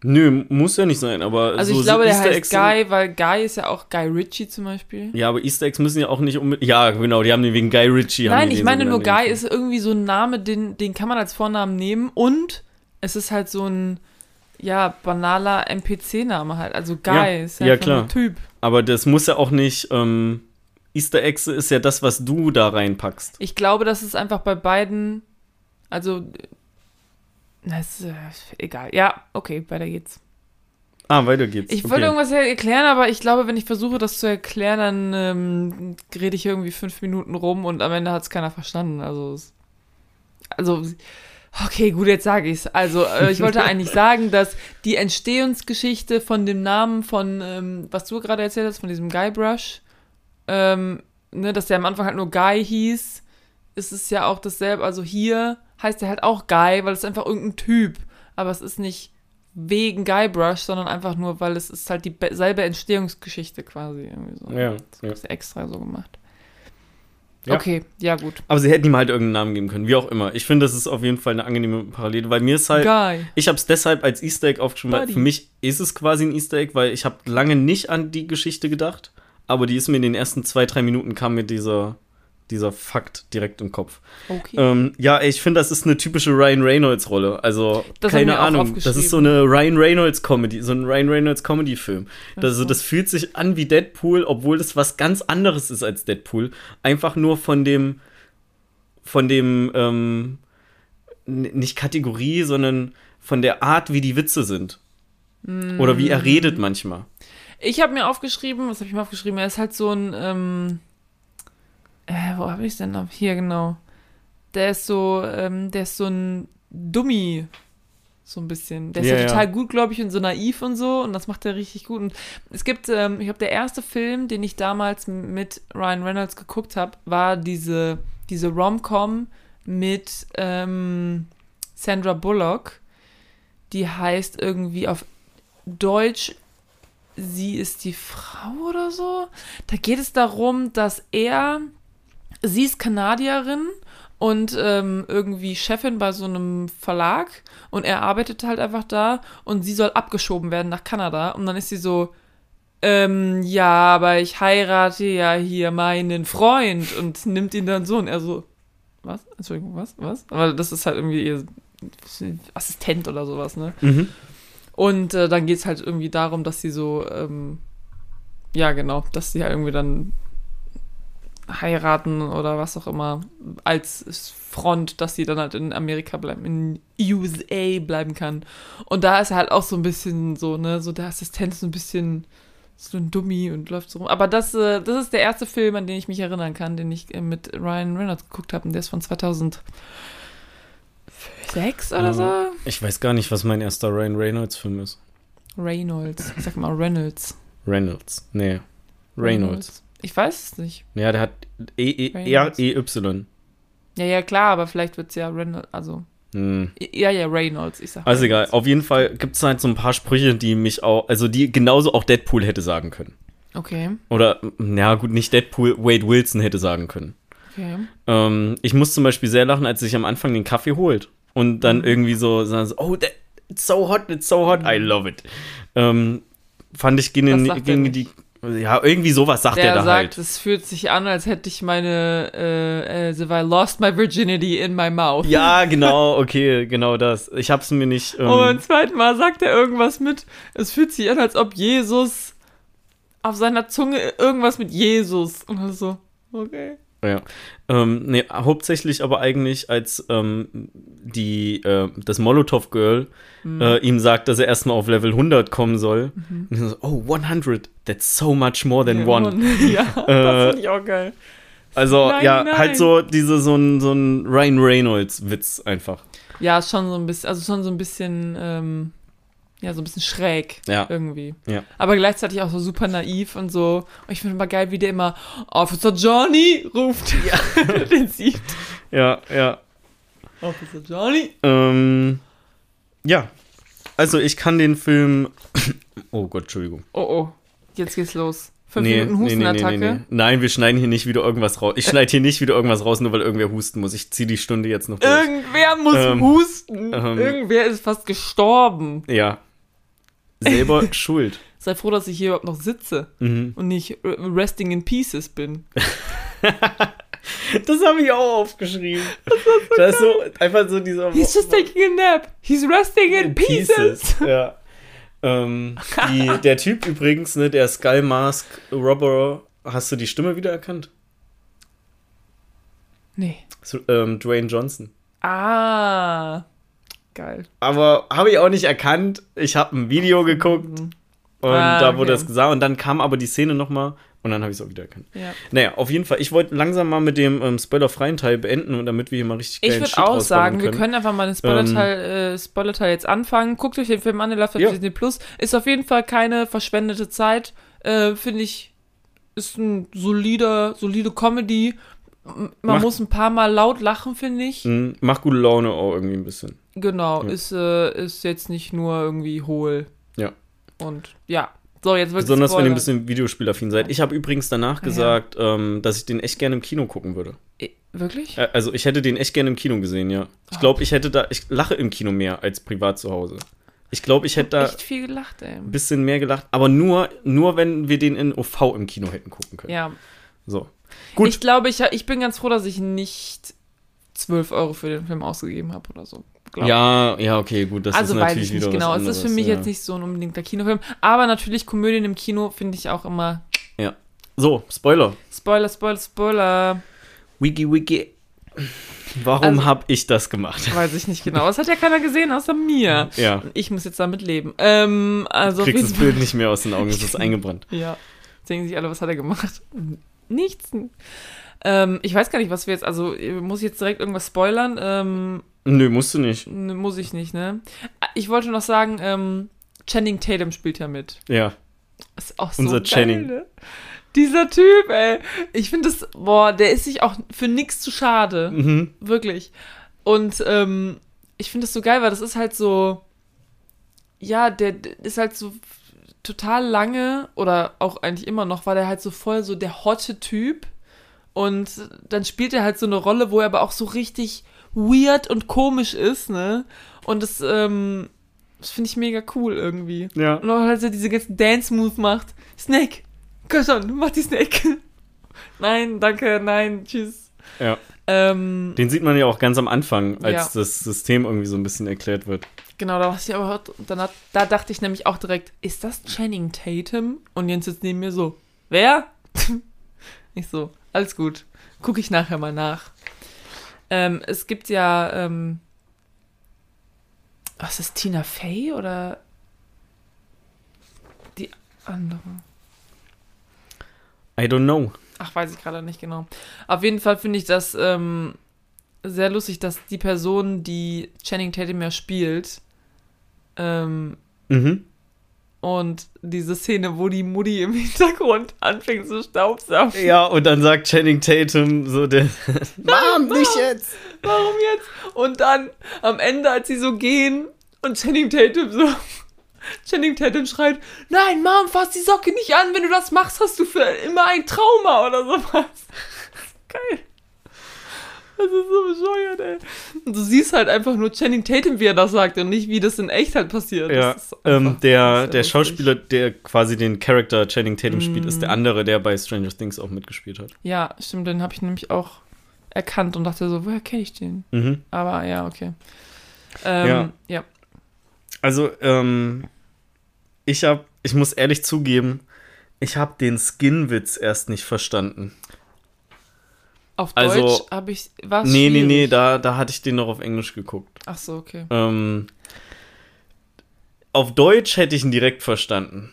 Nö, muss ja nicht sein, aber Also so ich glaube, der Easter heißt Eggs Guy, weil Guy ist ja auch Guy Ritchie zum Beispiel. Ja, aber Easter Eggs müssen ja auch nicht unbedingt. Ja, genau, die haben den wegen Guy Ritchie. Nein, ich meine so nur Guy ist irgendwie so ein Name, den, den kann man als Vornamen nehmen und es ist halt so ein, ja, banaler NPC-Name halt. Also Guy Ja, ist ja, einfach klar. ein Typ. Aber das muss ja auch nicht. Ähm, Easter Eggs ist ja das, was du da reinpackst. Ich glaube, das ist einfach bei beiden, also, na, ist äh, egal. Ja, okay, weiter geht's. Ah, weiter geht's. Ich okay. wollte irgendwas erklären, aber ich glaube, wenn ich versuche, das zu erklären, dann ähm, rede ich irgendwie fünf Minuten rum und am Ende hat es keiner verstanden. Also, also, okay, gut, jetzt sage ich's. Also, äh, ich wollte eigentlich sagen, dass die Entstehungsgeschichte von dem Namen von, ähm, was du gerade erzählt hast, von diesem Guybrush, ähm, ne, dass der am Anfang halt nur Guy hieß, ist es ja auch dasselbe. Also hier heißt er halt auch Guy, weil es einfach irgendein Typ, aber es ist nicht wegen Guybrush, sondern einfach nur, weil es ist halt dieselbe Entstehungsgeschichte quasi irgendwie so. Ja, Das ja. ist extra so gemacht. Ja. Okay, ja gut. Aber sie hätten ihm halt irgendeinen Namen geben können, wie auch immer. Ich finde, das ist auf jeden Fall eine angenehme Parallele, weil mir ist halt. Guy. Ich habe es deshalb als Easter Egg aufgeschrieben, weil Buddy. für mich ist es quasi ein Easter Egg, weil ich habe lange nicht an die Geschichte gedacht, aber die ist mir in den ersten zwei, drei Minuten kam mir dieser, dieser Fakt direkt im Kopf. Okay. Ähm, ja, ich finde, das ist eine typische Ryan Reynolds Rolle. Also, Das keine Ahnung. Das ist so eine Ryan Reynolds Comedy, so ein Ryan Reynolds Comedy-Film. Ach Also, so. das fühlt sich an wie Deadpool, obwohl das was ganz anderes ist als Deadpool. Einfach nur von dem, von dem, ähm, nicht Kategorie, sondern von der Art, wie die Witze sind. Oder wie Mm. er redet manchmal. Ich habe mir aufgeschrieben, was habe ich mir aufgeschrieben? Er ist halt so ein, ähm, äh, wo habe ich denn noch? Hier, genau. Der ist so, ähm, der ist so ein Dummi, so ein bisschen. Der ist Ja, ja, ja. total gut, glaube ich, und so naiv und so, und das macht er richtig gut. Und es gibt, ähm, ich glaube, der erste Film, den ich damals mit Ryan Reynolds geguckt habe, war diese, diese Rom-Com mit ähm, Sandra Bullock. Die heißt irgendwie auf Deutsch sie ist die Frau oder so. Da geht es darum, dass er, sie ist Kanadierin und ähm, irgendwie Chefin bei so einem Verlag und er arbeitet halt einfach da und sie soll abgeschoben werden nach Kanada und dann ist sie so, ähm, ja, aber ich heirate ja hier meinen Freund und nimmt ihn dann so und er so, was? Entschuldigung, was? Was? Aber das ist halt irgendwie ihr Assistent oder sowas, ne? Mhm. Und äh, dann geht es halt irgendwie darum, dass sie so, ähm, ja, genau, dass sie halt irgendwie dann heiraten oder was auch immer als Front, dass sie dann halt in Amerika bleiben, in USA bleiben kann. Und da ist er halt auch so ein bisschen so, ne, so der Assistent ist so ein bisschen so ein Dummi und läuft so rum. Aber das, äh, das ist der erste Film, an den ich mich erinnern kann, den ich äh, mit Ryan Reynolds geguckt habe. Und der ist von 2006 oder so. Ich weiß gar nicht, was mein erster Ryan Reynolds-Film ist. Reynolds. Ich sag mal Reynolds. Reynolds. Nee. Reynolds. Ich weiß es nicht. Ja, der hat E, E. R-E-Y. Ja, ja, klar, aber vielleicht wird es ja Reynolds, also. Hm. Ja, ja, Reynolds, ich sag Also egal, auf jeden Fall gibt es halt so ein paar Sprüche, die mich auch, also die genauso auch Deadpool hätte sagen können. Okay, Oder, ja gut, nicht Deadpool, Wade Wilson hätte sagen können. okay. Ähm, ich muss zum Beispiel sehr lachen, als sich am Anfang den Kaffee holt und dann Mhm. irgendwie so, sagen so oh, that, it's so hot, it's so hot, I love it. Ähm, fand ich gegen, gegen die, ja, irgendwie sowas sagt Der er da sagt, halt. es fühlt sich an, als hätte ich meine, äh, as if I lost my virginity in my mouth. Ja, genau, okay, genau das. Ich hab's mir nicht. Ähm, Und beim zweiten Mal sagt er irgendwas mit, es fühlt sich an, als ob Jesus auf seiner Zunge irgendwas mit Jesus. Und so, okay. Ja. Ähm, nee, hauptsächlich aber eigentlich, als ähm, die, äh, das Molotov-Girl Mhm. äh, ihm sagt, dass er erstmal auf Level 100 kommen soll. Und er so, oh, 100, that's so much more than Ja, one. Ja, Äh, das finde ich auch geil. Also, Nein, ja, nein. halt so diese, so ein, so ein Ryan Reynolds-Witz einfach. Ja, schon so ein bisschen, also schon so ein bisschen, ähm, ja, so ein bisschen schräg Ja. irgendwie. Ja. Aber gleichzeitig auch so super naiv und so. Und ich finde immer geil, wie der immer Officer Johnny ruft. Ja. den sieht. Ja, ja. Officer Johnny. Ähm, ja. Also, ich kann den Film. Oh Gott, Entschuldigung. Oh, oh. Jetzt geht's los. Fünf Minuten Hustenattacke. Nein, wir schneiden hier nicht wieder irgendwas raus. Ich schneide hier nicht wieder irgendwas raus, nur weil irgendwer husten muss. Ich ziehe die Stunde jetzt noch durch. Irgendwer muss Ähm, husten. ähm. Irgendwer ist fast gestorben. ja. Selber schuld. Sei froh, dass ich hier überhaupt noch sitze Mhm. und nicht resting in pieces bin. Das habe ich auch aufgeschrieben. Das, ist so einfach so dieser. He's just taking a nap. He's resting in pieces. Ja. Ähm, die, der Typ übrigens, ne, der Skull Mask Robber, hast du die Stimme wiedererkannt? Nee. So, ähm, Dwayne Johnson. Ah. Geil. Aber habe ich auch nicht erkannt. Ich habe ein Video geguckt und Ah, da wurde okay. das gesagt. Und dann kam aber die Szene nochmal und dann habe ich es auch wieder erkannt. Ja. Naja, auf jeden Fall. Ich wollte langsam mal mit dem ähm, spoilerfreien Teil beenden und damit wir hier mal richtig Ich würde auch sagen, wir können einfach mal den Spoiler-Teil äh, Spoiler jetzt anfangen. Guckt euch den Film an, der läuft auf Ja. Disney Plus. Ist auf jeden Fall keine verschwendete Zeit. Äh, Finde ich, ist ein solider, solide Comedy. Man Macht- muss ein paar Mal laut lachen, finde ich. Mm, Macht gute Laune auch irgendwie ein bisschen. Genau, Ja. ist, äh, ist jetzt nicht nur irgendwie hohl. Ja. Und ja. So, jetzt wird Besonders wenn ihr ein bisschen Videospielaffin seid. Ich habe übrigens danach Ja. gesagt, ähm, dass ich den echt gerne im Kino gucken würde. Wirklich? Also ich hätte den echt gerne im Kino gesehen, ja. Ich glaube, ich hätte da, ich lache im Kino mehr als privat zu Hause. Ich glaube, ich hätte da Echt viel gelacht, ey. ein bisschen mehr gelacht, aber nur, nur wenn wir den in OV im Kino hätten gucken können. Ja. So. Gut. Ich glaube, ich, ich bin ganz froh, dass ich nicht 12 Euro für den Film ausgegeben habe oder so. Glaub. Ja, ja, okay, gut, das also ist weiß natürlich ich nicht genau. Es ist für mich ja. jetzt nicht so ein unbedingter Kinofilm. Aber natürlich Komödien im Kino finde ich auch immer. So, Spoiler. Spoiler, Spoiler, Spoiler. Wiki, wiki. Warum Also- habe ich das gemacht? Weiß ich nicht genau. Das hat ja keiner gesehen außer mir. Ja, Ich muss jetzt damit leben. Ähm, also auf kriegst das. Bild nicht mehr aus den Augen, es ist eingebrannt. Ja. Jetzt denken sich alle, was hat er gemacht? Nichts. Ähm, ich weiß gar nicht, was wir jetzt, also muss ich jetzt direkt irgendwas spoilern? Ähm, Nö, musst du nicht. muss ich nicht, ne? Ah, Ich wollte noch sagen, ähm, Channing Tatum spielt ja mit. Ja. Ist auch so Unser geil, Channing. Ne? Dieser Typ, ey. Ich finde das, boah, der ist sich auch für nichts zu schade. Mhm. Wirklich. Und ähm, ich finde das so geil, weil das ist halt so, ja, der, der ist halt so total lange oder auch eigentlich immer noch, war der halt so voll so der hotte Typ. Und dann spielt er halt so eine Rolle, wo er aber auch so richtig weird und komisch ist, ne? Und das, ähm, das finde ich mega cool irgendwie. Ja. Und auch halt so diese ganzen Dance-Moves macht. Snake, komm schon, mach die Snake. nein, danke, nein, tschüss. Ja. Ähm, Den sieht man ja auch ganz am Anfang, als Ja. das System irgendwie so ein bisschen erklärt wird. genau, da, was ich aber hört, dann hat, da dachte ich nämlich auch direkt, ist das Channing Tatum? Und Jens sitzt neben mir so, wer? ich so, alles gut, gucke ich nachher mal nach. Ähm, es gibt ja, ähm, was ist das, Tina Fey oder die andere? I don't know. Ach, weiß ich gerade nicht genau. Auf jeden Fall finde ich das ähm, sehr lustig, dass die Person, die Channing Tatum ja spielt, ähm, Mhm. Und diese Szene, wo die Mutti im Hintergrund anfängt zu staubsaugen. Ja, und dann sagt Channing Tatum so der Mom, nicht jetzt. Warum jetzt? Und dann am Ende, als sie so gehen und Channing Tatum so. Channing Tatum schreit, nein, Mom, fass die Socke nicht an, wenn du das machst, hast du für immer ein Trauma oder sowas. Geil. Das ist so bescheuert, ey. Und du siehst halt einfach nur Channing Tatum, wie er das sagt und nicht, wie das in echt halt passiert. Ja, ähm, der, der. Schauspieler, der quasi den Charakter Channing Tatum spielt, ist der Mhm. andere, der bei Stranger Things auch mitgespielt hat. Ja, stimmt, den habe ich nämlich auch erkannt und dachte so, woher kenne ich den? Mhm. Aber ja, okay. Ähm, Ja. ja. Also, ähm, ich hab, ich muss ehrlich zugeben, ich habe den Skin-Witz erst nicht verstanden. Auf Also- Deutsch habe ich. Was? Nee, nee, nee, da, da hatte ich den noch auf Englisch geguckt. Ach so, okay. Ähm, auf Deutsch hätte ich ihn direkt verstanden.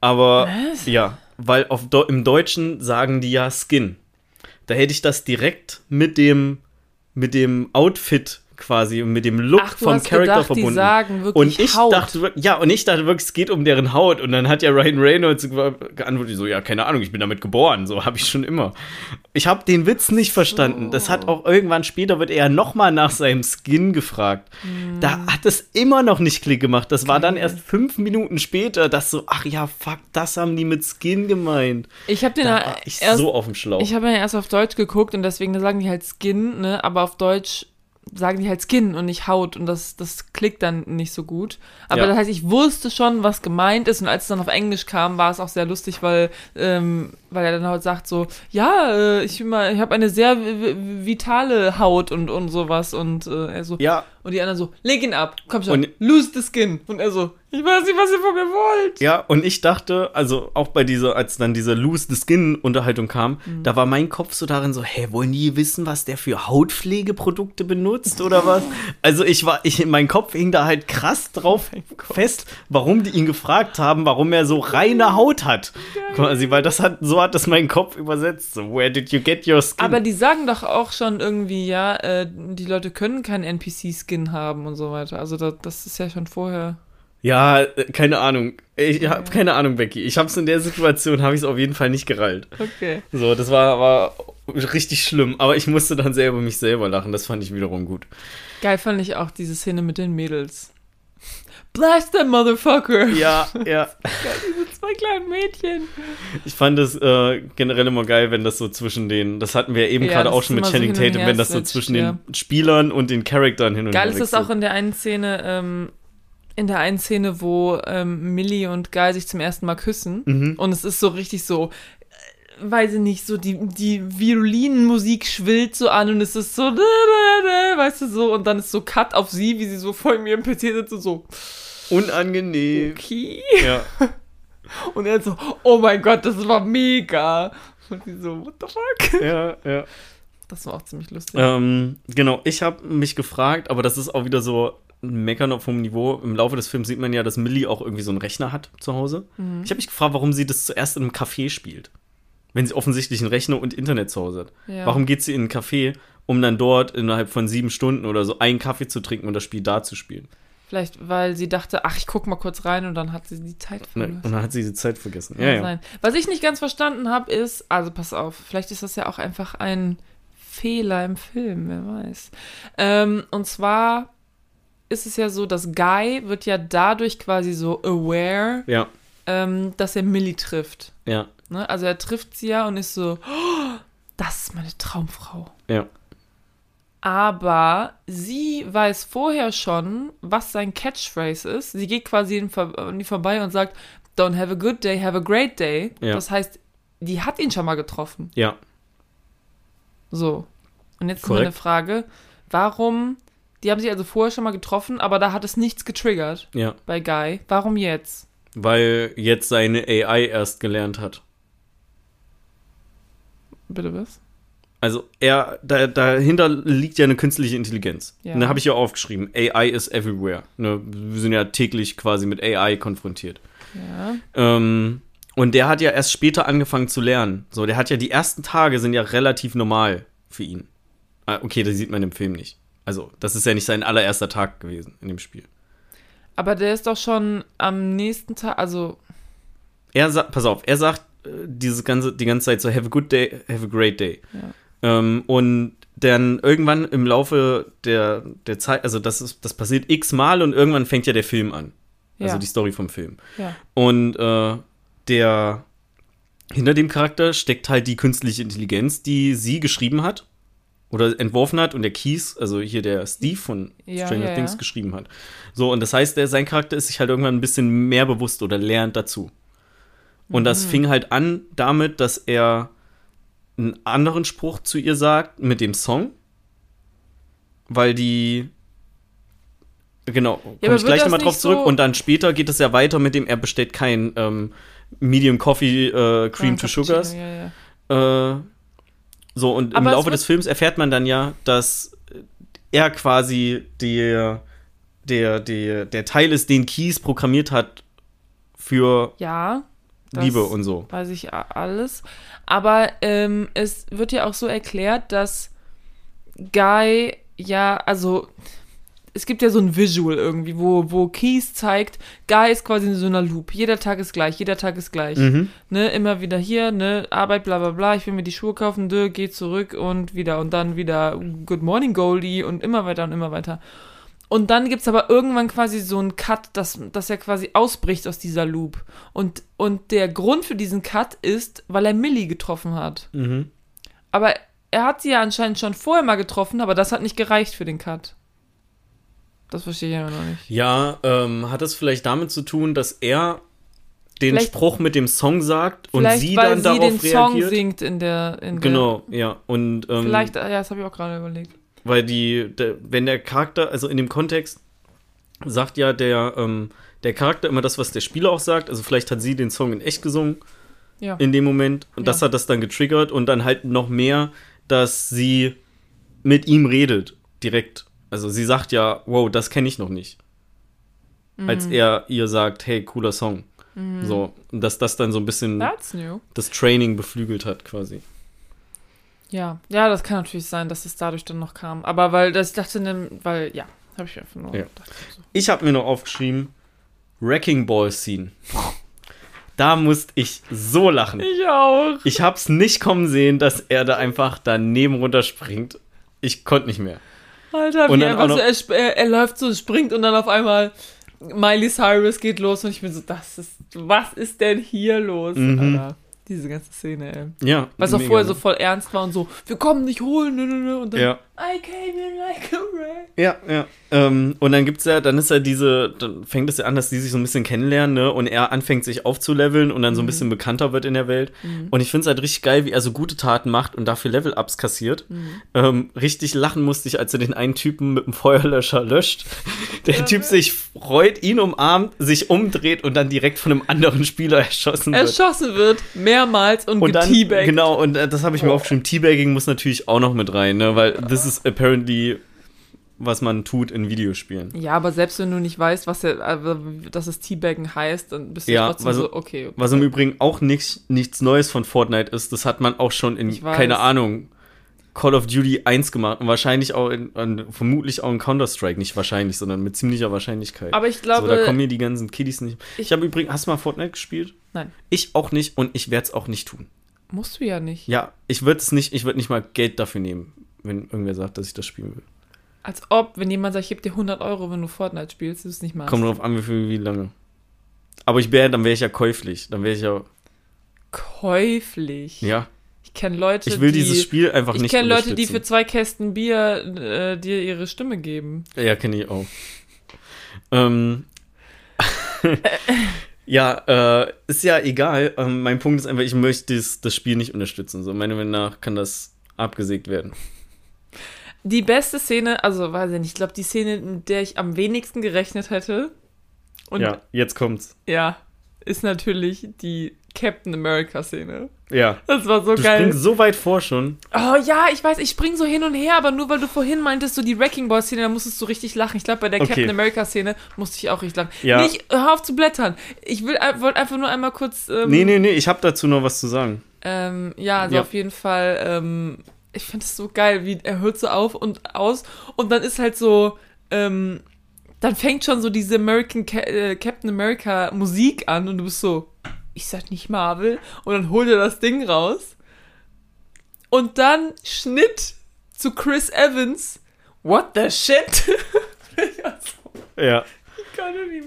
Aber Was? ja, weil auf Deu- im Deutschen sagen die ja Skin. Da hätte ich das direkt mit dem, mit dem Outfit quasi mit dem Look Ach, vom Charakter gedacht, verbunden. die sagen wirklich und ich Haut. dachte ja, und ich dachte wirklich, es geht um deren Haut. Und dann hat ja Ryan Reynolds geantwortet, so, ja, keine Ahnung, ich bin damit geboren. So habe ich schon immer. Ich habe den Witz nicht verstanden. Das hat auch irgendwann später, wird er ja nochmal nach seinem Skin gefragt. Da hat es immer noch nicht Klick gemacht. Das war dann erst fünf Minuten später, dass so, ach ja, fuck, das haben die mit Skin gemeint. Ich habe den Da ich erst. so auf dem Schlauch. ich habe ja erst auf Deutsch geguckt und deswegen sagen die halt Skin, ne? Aber auf Deutsch sagen die halt Skin und nicht Haut und das, das klickt dann nicht so gut. Aber Ja. das heißt, ich wusste schon, was gemeint ist und als es dann auf Englisch kam, war es auch sehr lustig, weil, ähm, weil er dann halt sagt so, ja, äh, ich, ich habe eine sehr vi- vi- vitale Haut und, und sowas und äh, er so, ja, Und die anderen so, leg ihn ab, komm schon, Und- lose the skin. Und er so, ich weiß nicht, was ihr von mir wollt. Ja, und ich dachte, also auch bei dieser, als dann diese Lose the Skin Unterhaltung kam, Mhm. da war mein Kopf so darin so, hä, wollen die wissen, was der für Hautpflegeprodukte benutzt oder was? Also ich war, ich, mein Kopf hing da halt krass drauf fest, warum die ihn gefragt haben, warum er so reine Haut hat. Quasi, weil das hat, so hat das mein Kopf übersetzt. So, where did you get your skin? Aber die sagen doch auch schon irgendwie, ja, äh, die Leute können keinen NPC-Skin haben und so weiter. Also das, das ist ja schon vorher. ja, äh, keine Ahnung. Ich habe keine Ahnung, Becky. Ich hab's in der Situation, habe ich es auf jeden Fall nicht gereilt. Okay. So, das war, war richtig schlimm, aber ich musste dann sehr über mich selber lachen. Das fand ich wiederum gut. Geil fand ich auch diese Szene mit den Mädels. Blast the motherfucker. Ja, ja. Diese zwei kleinen Mädchen. Ich fand es äh, generell immer geil, wenn das so zwischen den, das hatten wir eben Ja, gerade auch ist schon mit so Channing und Tatum, wenn das so zwischen ja. den Spielern und den Charakteren hin und Geil her ist das wechselt. auch in der einen Szene, ähm, in der einen Szene, wo ähm, Millie und Guy sich zum ersten Mal küssen. Mhm. Und es ist so richtig so, äh, weiß ich nicht, so die, die Violinmusik schwillt so an und es ist so, weißt du, so, und dann ist so Cut auf sie, wie sie so vor mir im PC sitzt und so, Unangenehm. okay. Ja. Und er so, oh mein Gott, das war mega. Und sie so, what the fuck? ja, ja. Das war auch ziemlich lustig. Ähm, genau, ich habe mich gefragt, aber das ist auch wieder so ein Meckern auf hohem Niveau. Im Laufe des Films sieht man ja, dass Millie auch irgendwie so einen Rechner hat zu Hause. Mhm. Ich habe mich gefragt, warum sie das zuerst in einem Café spielt. Wenn sie offensichtlich einen Rechner und Internet zu Hause hat. Ja. Warum geht sie in ein Café, um dann dort innerhalb von sieben Stunden oder so einen Kaffee zu trinken und das Spiel da zu spielen? Vielleicht, weil sie dachte, ach, ich guck mal kurz rein und dann hat sie die Zeit Ne? verloren. Und dann hat sie die Zeit vergessen. Ja, ja. Was ich nicht ganz verstanden habe, ist, also pass auf, vielleicht ist das ja auch einfach ein Fehler im Film, wer weiß. Ähm, und zwar ist es ja so, dass Guy wird ja dadurch quasi so aware, Ja, ähm, dass er Millie trifft. ja, Ne? Also er trifft sie ja und ist so, oh, das ist meine Traumfrau. ja. Aber sie weiß vorher schon, was sein Catchphrase ist. Sie geht quasi an die vorbei und sagt, Don't have a good day, have a great day. Ja. Das heißt, die hat ihn schon mal getroffen. Ja, So. Und jetzt ist Korrekt. meine Frage, warum, die haben sich also vorher schon mal getroffen, aber da hat es nichts getriggert ja. bei Guy. Warum jetzt? Weil jetzt seine AI erst gelernt hat. Bitte was? Also er, da, dahinter liegt ja eine künstliche Intelligenz. Ja. Und da habe ich ja aufgeschrieben, AI is everywhere. Ne, wir sind ja täglich quasi mit AI konfrontiert. Ja. Ähm, und der hat ja erst später angefangen zu lernen. So, der hat ja die ersten Tage sind ja relativ normal für ihn. Ah, okay, das sieht man im Film nicht. Also, das ist ja nicht sein allererster Tag gewesen in dem Spiel. Aber der ist doch schon am nächsten Tag, also, Er sagt, pass auf, er sagt äh, dieses ganze, die ganze Zeit so, have a good day, have a great day. Ja. Ähm, und dann irgendwann im Laufe der, der Zeit, also das, ist, das passiert x-mal und irgendwann fängt ja der Film an. Also Ja. die Story vom Film. ja. Und äh, der hinter dem Charakter steckt halt die künstliche Intelligenz, die sie geschrieben hat oder entworfen hat und der Keys, also hier der Steve von Ja, Stranger ja, Things ja. geschrieben hat. So, und das heißt, der, sein Charakter ist sich halt irgendwann ein bisschen mehr bewusst oder lernt dazu. Und das Mhm. fing halt an damit, dass er einen anderen Spruch zu ihr sagt mit dem Song, weil die Genau, komme aber ich gleich nochmal drauf zurück. so- Und dann später geht es ja weiter mit dem, er bestellt kein ähm, Medium Coffee äh, Cream to Sugars. Ja, ja. Äh, so, und Aber im Laufe des Films erfährt man dann ja, dass er quasi der, der, der, der Teil ist, den Keys programmiert hat für ja Liebe und so. Weiß ich alles. Aber ähm, es wird ja auch so erklärt, dass Guy ja, also es gibt ja so ein Visual irgendwie, wo, wo Keys zeigt, Guy ist quasi in so einer Loop. Jeder Tag ist gleich, jeder Tag ist gleich. Mhm. Ne, immer wieder hier, ne, Arbeit, bla bla bla, ich will mir die Schuhe kaufen, dö, geh zurück und wieder und dann wieder Good Morning Goldie und immer weiter und immer weiter. Und dann gibt's aber irgendwann quasi so einen Cut, dass, dass er quasi ausbricht aus dieser Loop. Und, und der Grund für diesen Cut ist, weil er Millie getroffen hat. Mhm. Aber er hat sie ja anscheinend schon vorher mal getroffen, aber das hat nicht gereicht für den Cut. Das verstehe ich ja noch nicht. Ja, ähm, hat es vielleicht damit zu tun, dass er den Vielleicht- Spruch mit dem Song sagt und sie weil dann sie darauf den Song reagiert? singt in der. In Genau, ja. Und Der, ähm, vielleicht, ja, das habe ich auch gerade überlegt. Weil die, der, wenn der Charakter, also in dem Kontext, sagt ja der, ähm, der Charakter immer das, was der Spieler auch sagt. Also vielleicht hat sie den Song in echt gesungen Ja. in dem Moment und das Ja. hat das dann getriggert und dann halt noch mehr, dass sie mit ihm redet direkt. Also sie sagt ja, wow, das kenne ich noch nicht. Als Mhm. er ihr sagt, hey, cooler Song. So, und dass das dann so ein bisschen das Training beflügelt hat quasi. Ja, ja, das kann natürlich sein, dass es dadurch dann noch kam. Aber weil das ich dachte, ne, weil ja, habe ich einfach nur Ja. gedacht. So. Ich habe mir noch aufgeschrieben, Wrecking Ball Scene. Da musste ich so lachen. Ich auch. Ich hab's nicht kommen sehen, dass er da einfach daneben runterspringt. Ich konnte nicht mehr. Alter, Und wie einfach so, er, er, er läuft so, springt und dann auf einmal Miley Cyrus geht los und ich bin so, das ist, was ist denn hier los? Mhm. Alter, diese ganze Szene, ey. Ja. Was auch mega, vorher so voll ernst war und so, wir kommen nicht holen, nö, nö, nö, und dann, Ja. I came in like a ray. Ja, ja. Ähm, und dann gibt's ja, dann ist ja diese, dann fängt es ja an, dass die sich so ein bisschen kennenlernen, ne? Und er anfängt sich aufzuleveln und dann so ein bisschen bekannter wird in der Welt. Und ich finde es halt richtig geil, wie er so gute Taten macht und dafür Level-Ups kassiert. Ähm, richtig lachen musste ich, als er den einen Typen mit dem Feuerlöscher löscht. Der Typ sich freut, ihn umarmt, sich umdreht und dann direkt von einem anderen Spieler erschossen wird. Erschossen wird, mehrmals und, Und dann, genau, und äh, das habe ich mir Oh. aufgeschrieben. Teabagging muss natürlich auch noch mit rein, ne? Weil this is apparently, was man tut in Videospielen. Ja, aber selbst wenn du nicht weißt, was er, äh, dass es Teabaggen heißt, dann bist du Ja, trotzdem also- so, okay. Was im Übrigen auch nicht, nichts Neues von Fortnite ist, das hat man auch schon in, keine Ahnung, Call of Duty 1 gemacht und wahrscheinlich auch in, in vermutlich auch in Counter-Strike, nicht wahrscheinlich, sondern mit ziemlicher Wahrscheinlichkeit. Aber ich so, glaube, da kommen mir die ganzen Kiddies nicht. Ich, ich- habe übrigens, hast du mal Fortnite gespielt? nein, Ich auch nicht und ich werde es auch nicht tun. musst du ja nicht. Ja, ich würde es nicht, ich würde nicht mal Geld dafür nehmen, wenn irgendwer sagt, dass ich das spielen will. Als ob, wenn jemand sagt, ich gebe dir 100 Euro, wenn du Fortnite spielst, du es nicht machst. Kommt drauf an, wie viel, wie lange. Aber ich wäre, dann wäre ich ja käuflich. Dann wäre ich ja, Käuflich. ja. Ich kenne Leute, Ich will die, dieses Spiel einfach Ich nicht kenne Leute, die für zwei Kästen Bier äh, dir ihre Stimme geben. Ja, kenne ich auch. ähm, ja, äh, ist ja egal. Ähm, mein Punkt ist einfach, ich möchte das, das Spiel nicht unterstützen. So, meiner Meinung nach kann das abgesägt werden. Die beste Szene, also weiß ich nicht, ich glaube, die Szene, mit der ich am wenigsten gerechnet hätte. Und ja, jetzt kommt's. ja, ist natürlich die Captain America-Szene. Ja. Das war so Du geil. springst so weit vor schon. Oh ja, ich weiß, ich spring so hin und her, aber nur weil du vorhin meintest, so die Wrecking Ball Szene, da musstest du richtig lachen. Ich glaube, bei der Okay. Captain America Szene musste ich auch richtig lachen. Ja. Nicht, hör auf zu blättern. Ich will, wollte einfach nur einmal kurz. Ähm, Nee, nee, nee, ich habe dazu noch was zu sagen. Ähm, ja, also Ja. auf jeden Fall. Ähm, ich finde es so geil, wie er hört so auf und aus und dann ist halt so. Ähm, dann fängt schon so diese American Ca äh, Captain America Musik an und du bist so, ich sag nicht Marvel und dann holt er das Ding raus und dann Schnitt zu Chris Evans. What the shit? Ja.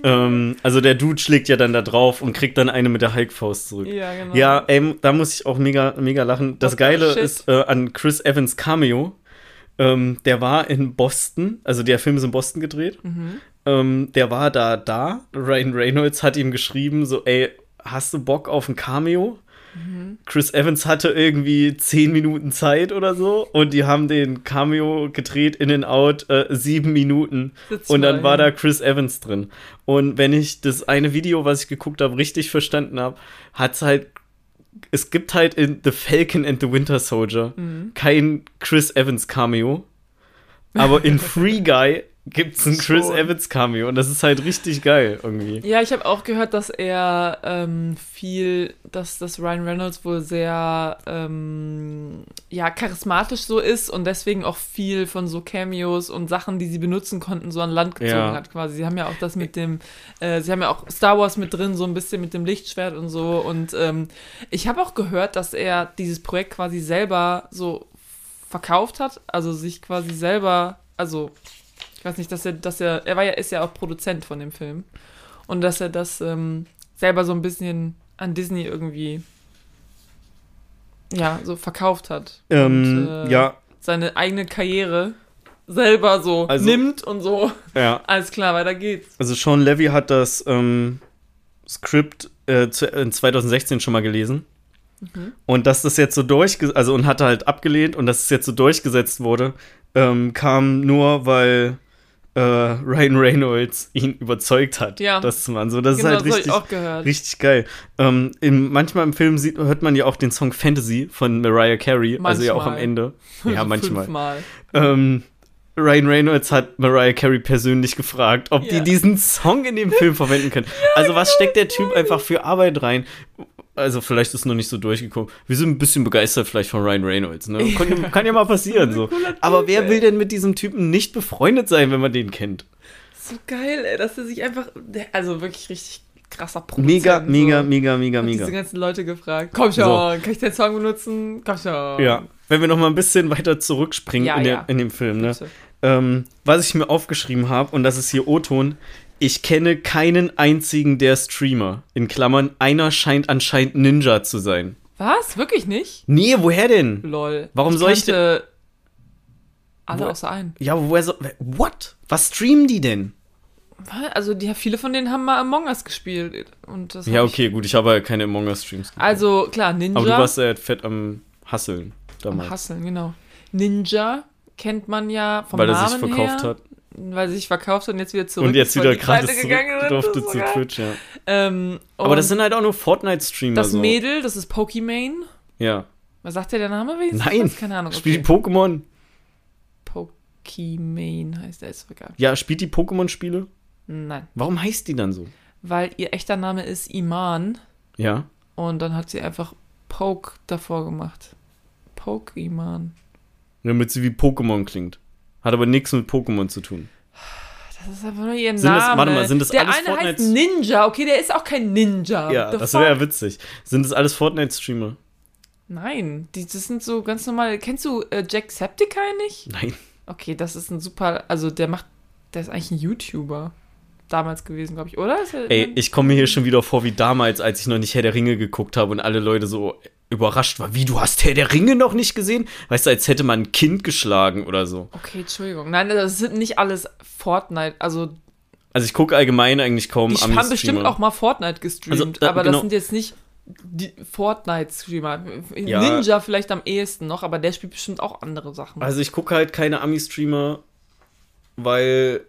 Ähm, also der Dude schlägt ja dann da drauf und kriegt dann eine mit der Hulk-Faust zurück. Ja, genau. Ja, ähm, da muss ich auch mega, mega lachen. Das What the Geile ist äh, an Chris Evans Cameo. Ähm, der war in Boston, also der Film ist in Boston gedreht. Mhm. Ähm, der war da, da. Ryan Reynolds hat ihm geschrieben, so, ey, hast du Bock auf ein Cameo? Mhm. Chris Evans hatte irgendwie zehn Minuten Zeit oder so und die haben den Cameo gedreht in and out äh, sieben Minuten und dann war da Chris Evans drin. Und wenn ich das eine Video, was ich geguckt habe, richtig verstanden habe, hat's halt es gibt halt in The Falcon and the Winter Soldier Mhm. kein Chris Evans Cameo, aber in Free Guy gibt's ein Chris. Evans Cameo und das ist halt richtig geil irgendwie. Ja, ich habe auch gehört, dass er ähm, viel, dass das Ryan Reynolds wohl sehr ähm, ja charismatisch so ist und deswegen auch viel von so Cameos und Sachen, die sie benutzen konnten, so an Land gezogen Ja. hat quasi. Sie haben ja auch das mit dem, äh, sie haben ja auch Star Wars mit drin, so ein bisschen mit dem Lichtschwert und so. Und ähm, ich habe auch gehört, dass er dieses Projekt quasi selber so verkauft hat, also sich quasi selber, also ich weiß nicht, dass er, dass er, er war ja, ist ja auch Produzent von dem Film. Und dass er das ähm, selber so ein bisschen an Disney irgendwie, ja, so verkauft hat. Ähm, und, äh, ja, Seine eigene Karriere selber so Also- nimmt und so. ja. Alles klar, weiter geht's. Also Sean Levy hat das ähm, Skript äh, zu, in 2016 schon mal gelesen. Mhm. Und dass das jetzt so durchgesetzt, also und hatte halt abgelehnt und dass es jetzt so durchgesetzt wurde, ähm, kam nur, weil äh, Ryan Reynolds ihn überzeugt hat, Ja. das zu machen. So, das Genau, ist das halt ich richtig, auch gehört. richtig geil. Ähm, im, manchmal im Film sieht, hört man ja auch den Song Fantasy von Mariah Carey, also ja auch am Manchmal. Ende. Ja, manchmal. Ähm, Ryan Reynolds hat Mariah Carey persönlich gefragt, ob Ja. die diesen Song in dem Film verwenden können. also was steckt der Typ einfach für Arbeit rein? Also vielleicht ist noch nicht so durchgekommen. Wir sind ein bisschen begeistert vielleicht von Ryan Reynolds. Ne? Kann, kann ja mal passieren so. Aber wer will denn mit diesem Typen nicht befreundet sein, wenn man den kennt? So geil, ey, dass er sich einfach. Also wirklich richtig krasser Produzent. Mega, mega, so. mega, mega, Hat mega. diese ganzen Leute gefragt. Komm schon, So. kann ich den Song benutzen? Komm schon. Ja, wenn wir noch mal ein bisschen weiter zurückspringen Ja, in, der, ja. in dem Film, ne? Ähm, was ich mir aufgeschrieben habe, und das ist hier O-Ton, ich kenne keinen einzigen der Streamer. In Klammern, einer scheint anscheinend Ninja zu sein. Was? Wirklich nicht? Nee, woher denn? Lol. Warum soll ich kannte Alle Wo- außer einen. Ja, woher so. What? Was streamen die denn? Also, die, viele von denen haben mal Among Us gespielt. Und das Ja, okay, gut, ich habe ja keine Among Us Streams. Ich, geguckt. also, klar, Ninja. Aber du warst ja fett am Hasseln am damals. Hasseln, genau. Ninja kennt man ja vom weil er Namen sich verkauft her, hat. Weil er sich verkauft und jetzt wieder zurück Und jetzt wieder gegangen zurück durfte zu geil. Twitch, ja. Ähm, Aber das sind halt auch nur Fortnite-Streamer. das so. Mädel, das ist Pokimane. Ja. Was sagt der der Name? Wie ist Nein. Das? Keine Ahnung. Spielt Okay. die Pokémon? Pokimane heißt der, ist egal. Ja, spielt die Pokémon-Spiele? Nein. Warum heißt die dann so? Weil ihr echter Name ist Iman Ja. und dann hat sie einfach Poke davor gemacht. Poke-Iman. Damit sie wie Pokémon klingt. Hat aber nichts mit Pokémon zu tun. Das ist einfach nur ihr Sind das- Name. warte mal, sind das der alles eine heißt Fortnites- Ninja. Okay, der ist auch kein Ninja. Ja, The das wäre ja witzig. Sind das alles Fortnite-Streamer? Nein, die, das sind so ganz normal. Kennst du äh, Jacksepticeye nicht? Nein. Okay, das ist ein super. Also der macht. Der ist eigentlich ein YouTuber. Damals gewesen, glaube ich, oder? Er, Ey, ich komme mir hier schon wieder vor wie damals, als ich noch nicht Herr der Ringe geguckt habe und alle Leute so überrascht waren. Wie, du hast Herr der Ringe noch nicht gesehen? Weißt du, als hätte man ein Kind geschlagen oder so. Okay, Entschuldigung. Nein, das sind nicht alles Fortnite. Also, Also ich gucke allgemein eigentlich kaum die haben bestimmt auch mal Fortnite gestreamt, Also, da- aber genau. das sind jetzt nicht die Fortnite-Streamer. Ja. Ninja vielleicht am ehesten noch, aber der spielt bestimmt auch andere Sachen. Also ich gucke halt keine Ami-Streamer, weil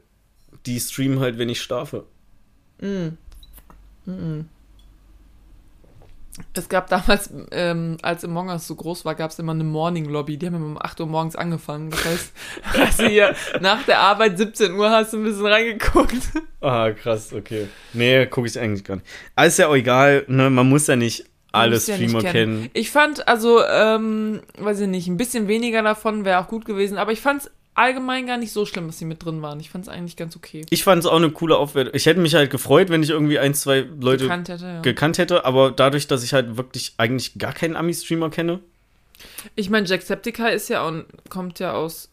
die streamen halt, wenn ich schlafe. Es gab damals, ähm, als Among Us so groß war, gab es immer eine Morning Lobby. Die haben immer um 8 Uhr morgens angefangen. Das heißt, hast du hier nach der Arbeit 17 Uhr hast du ein bisschen reingeguckt. Ah, krass, okay. Nee, gucke ich eigentlich gar nicht. Aber ist ja auch egal, ne? Man muss ja nicht alle Musst ja Streamer kennen. Ich fand, also, ähm, weiß ich nicht, ein bisschen weniger davon wäre auch gut gewesen, aber ich fand es allgemein gar nicht so schlimm, dass sie mit drin waren. Ich fand es eigentlich ganz okay. Ich fand es auch eine coole Aufwertung. Ich hätte mich halt gefreut, wenn ich irgendwie ein, zwei Leute Gekannt hätte, ja. gekannt hätte, aber dadurch, dass ich halt wirklich eigentlich gar keinen Ami-Streamer kenne. Ich meine, Jacksepticeye ist ja auch, kommt ja aus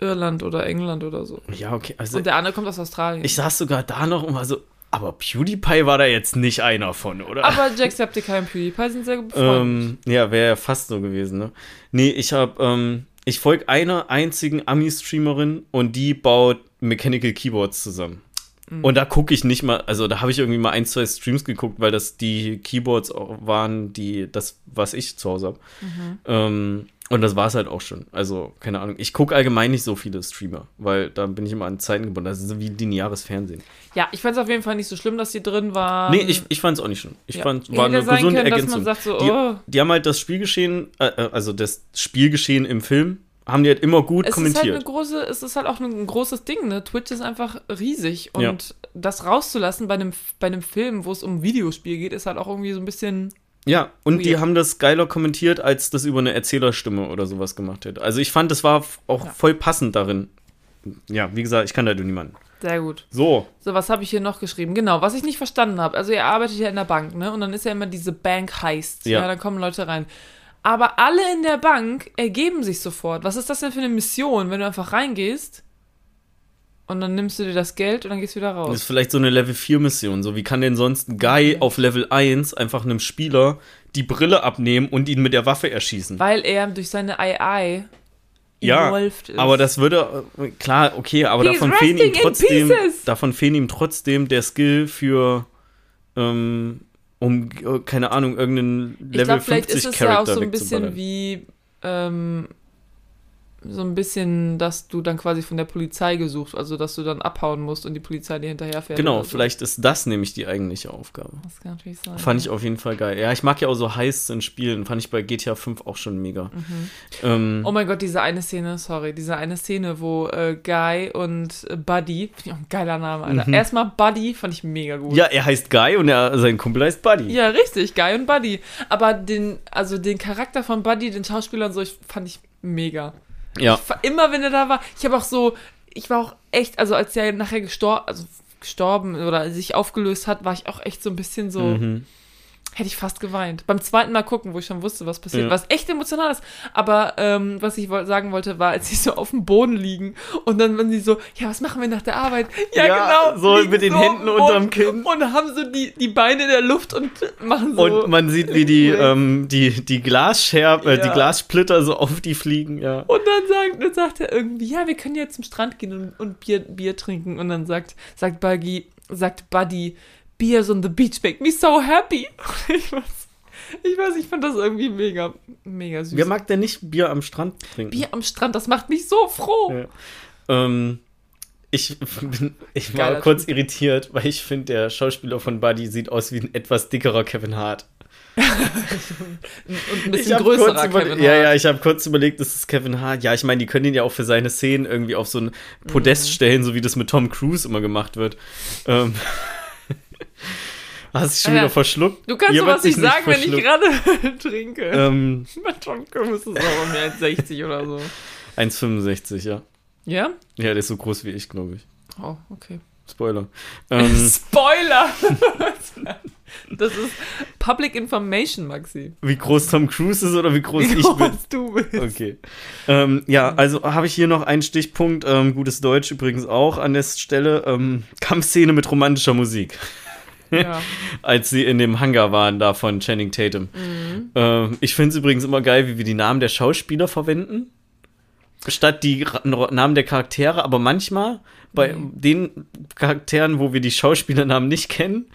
Irland oder England oder so. Ja, okay. Also Und der andere kommt aus Australien. ich saß sogar da noch und war so, aber PewDiePie war da jetzt nicht einer von, oder? aber Jacksepticeye und PewDiePie sind sehr gut befreundet. ähm, ja, wäre ja fast so gewesen, ne? Nee, ich hab, ähm, ich folge einer einzigen Ami-Streamerin und die baut Mechanical Keyboards zusammen. Mhm. Und da gucke ich nicht mal, also da habe ich irgendwie mal ein, zwei Streams geguckt, weil das die Keyboards auch waren, die, das, was ich zu Hause habe. Mhm. Ähm, und das war es halt auch schon. Also, keine Ahnung. Ich gucke allgemein nicht so viele Streamer, weil da bin ich immer an Zeiten gebunden. Das ist so wie lineares Fernsehen. Ja, ich fand es auf jeden Fall nicht so schlimm, dass die drin waren. nee, ich, ich fand es auch nicht schlimm. Ich Ja. fand, war eine gesunde können, dass Ergänzung. man sagt so, die, oh. die haben halt das Spielgeschehen, äh, äh, also das Spielgeschehen im Film, haben die halt immer gut es ist halt kommentiert. eine große, es ist halt auch ein großes Ding, ne? Twitch ist einfach riesig und Ja. das rauszulassen bei einem, bei einem Film, wo es um Videospiel geht, ist halt auch irgendwie so ein bisschen. Ja, und die Weird. haben das geiler kommentiert, als das über eine Erzählerstimme oder sowas gemacht hätte. Also ich fand, das war auch Ja. voll passend darin. Ja, wie gesagt, ich kann da niemanden. Sehr gut. So. So, was habe ich hier noch geschrieben? Genau, was ich nicht verstanden habe. Also, ihr arbeitet ja in der Bank, ne? Und dann ist ja immer diese Bank Heist. Ja. Ja. da kommen Leute rein. Aber alle in der Bank ergeben sich sofort. Was ist das denn für eine Mission, wenn du einfach reingehst und dann nimmst du dir das Geld und dann gehst du wieder Das raus? ist vielleicht so eine Level 4 Mission. So, wie kann denn sonst ein Guy auf Level 1 einfach einem Spieler die Brille abnehmen und ihn mit der Waffe erschießen? Weil er durch seine AI Ja, ist. aber das würde, klar, okay, aber He's davon fehlen ihm trotzdem, davon fehlen ihm trotzdem der Skill für, ähm, um, äh, keine Ahnung, irgendeinen Ich Level glaube, vielleicht 50 ist es ja auch Charakter so ein bisschen wie, ähm, so ein bisschen, dass du dann quasi von der Polizei gesucht, also dass du dann abhauen musst und die Polizei dir hinterherfährt. Genau, so. vielleicht ist das nämlich die eigentliche Aufgabe. Das kann natürlich sein. Fand ich auf jeden Fall geil. Ja, ich mag ja auch so Heists in Spielen. Fand ich bei GTA 5 auch schon mega. Ähm, Oh mein Gott, diese eine Szene, sorry, diese eine Szene, wo äh, Guy und äh, Buddy, finde ich auch ein geiler Name, Alter. Mhm. Erstmal Buddy fand ich mega gut. ja, er heißt Guy und er, sein Kumpel heißt Buddy. Ja, richtig, Guy und Buddy. Aber den, also den Charakter von Buddy, den Schauspieler und so, ich, fand ich mega. Ja. Ich, immer wenn er da war, ich habe auch so, ich war auch echt, also als er nachher gestorben, also gestorben oder sich aufgelöst hat, war ich auch echt so ein bisschen so, Mhm. Hätte ich fast geweint. Beim zweiten Mal gucken, wo ich schon wusste, was passiert, Ja. was echt emotional ist. Aber ähm, was ich woll- sagen wollte, war, als sie so auf dem Boden liegen und dann, wenn sie so, ja, was machen wir nach der Arbeit? Ja, Ja, genau. so mit den auf Händen dem unterm Kinn. Und haben so die, die Beine in der Luft und machen so. Und man sieht, wie die, ähm, die, die Glasscherben, äh, die Ja. Glassplitter so auf die fliegen, ja. Und dann sagt, dann sagt er irgendwie, ja, wir können jetzt zum Strand gehen und, und Bier, Bier trinken. Und dann sagt, sagt Buggy, sagt Buddy, Beers on the beach make me so happy. Ich weiß, ich weiß, ich fand das irgendwie mega, mega süß. Wer mag denn nicht Bier am Strand trinken? Bier am Strand, das macht mich so froh. Ja. Ähm, ich, bin, ich war Geiler kurz Typ. irritiert, weil ich finde, der Schauspieler von Buddy sieht aus wie ein etwas dickerer Kevin Hart. Und ein bisschen größerer Kevin Ja, Hart. ja, ich habe kurz überlegt, das ist Kevin Hart. Ja, ich meine, die können ihn ja auch für seine Szenen irgendwie auf so ein Podest Mhm. stellen, so wie das mit Tom Cruise immer gemacht wird. Ähm, hast dich schon Alter, wieder verschluckt? Du kannst sowas nicht sagen, wenn ich gerade trinke. Ähm, Bei Tom Cruise ist es aber mehr als 60 oder so. 1,65, ja. Ja? Ja, der ist so groß wie ich, glaube ich. Oh, okay. Spoiler. Ähm, Spoiler! das ist Public Information, Maxi. wie groß Tom Cruise ist oder wie groß Wie ich bin? groß du bist. Okay. Ähm, ja, also habe ich hier noch einen Stichpunkt, ähm, gutes Deutsch übrigens auch an der Stelle. Ähm, Kampfszene mit romantischer Musik, Ja. als sie in dem Hangar waren, da von Channing Tatum. Ähm, ich finde es übrigens immer geil, wie wir die Namen der Schauspieler verwenden. Statt die Ra Namen der Charaktere, aber manchmal bei den Charakteren, wo wir die Schauspielernamen nicht kennen,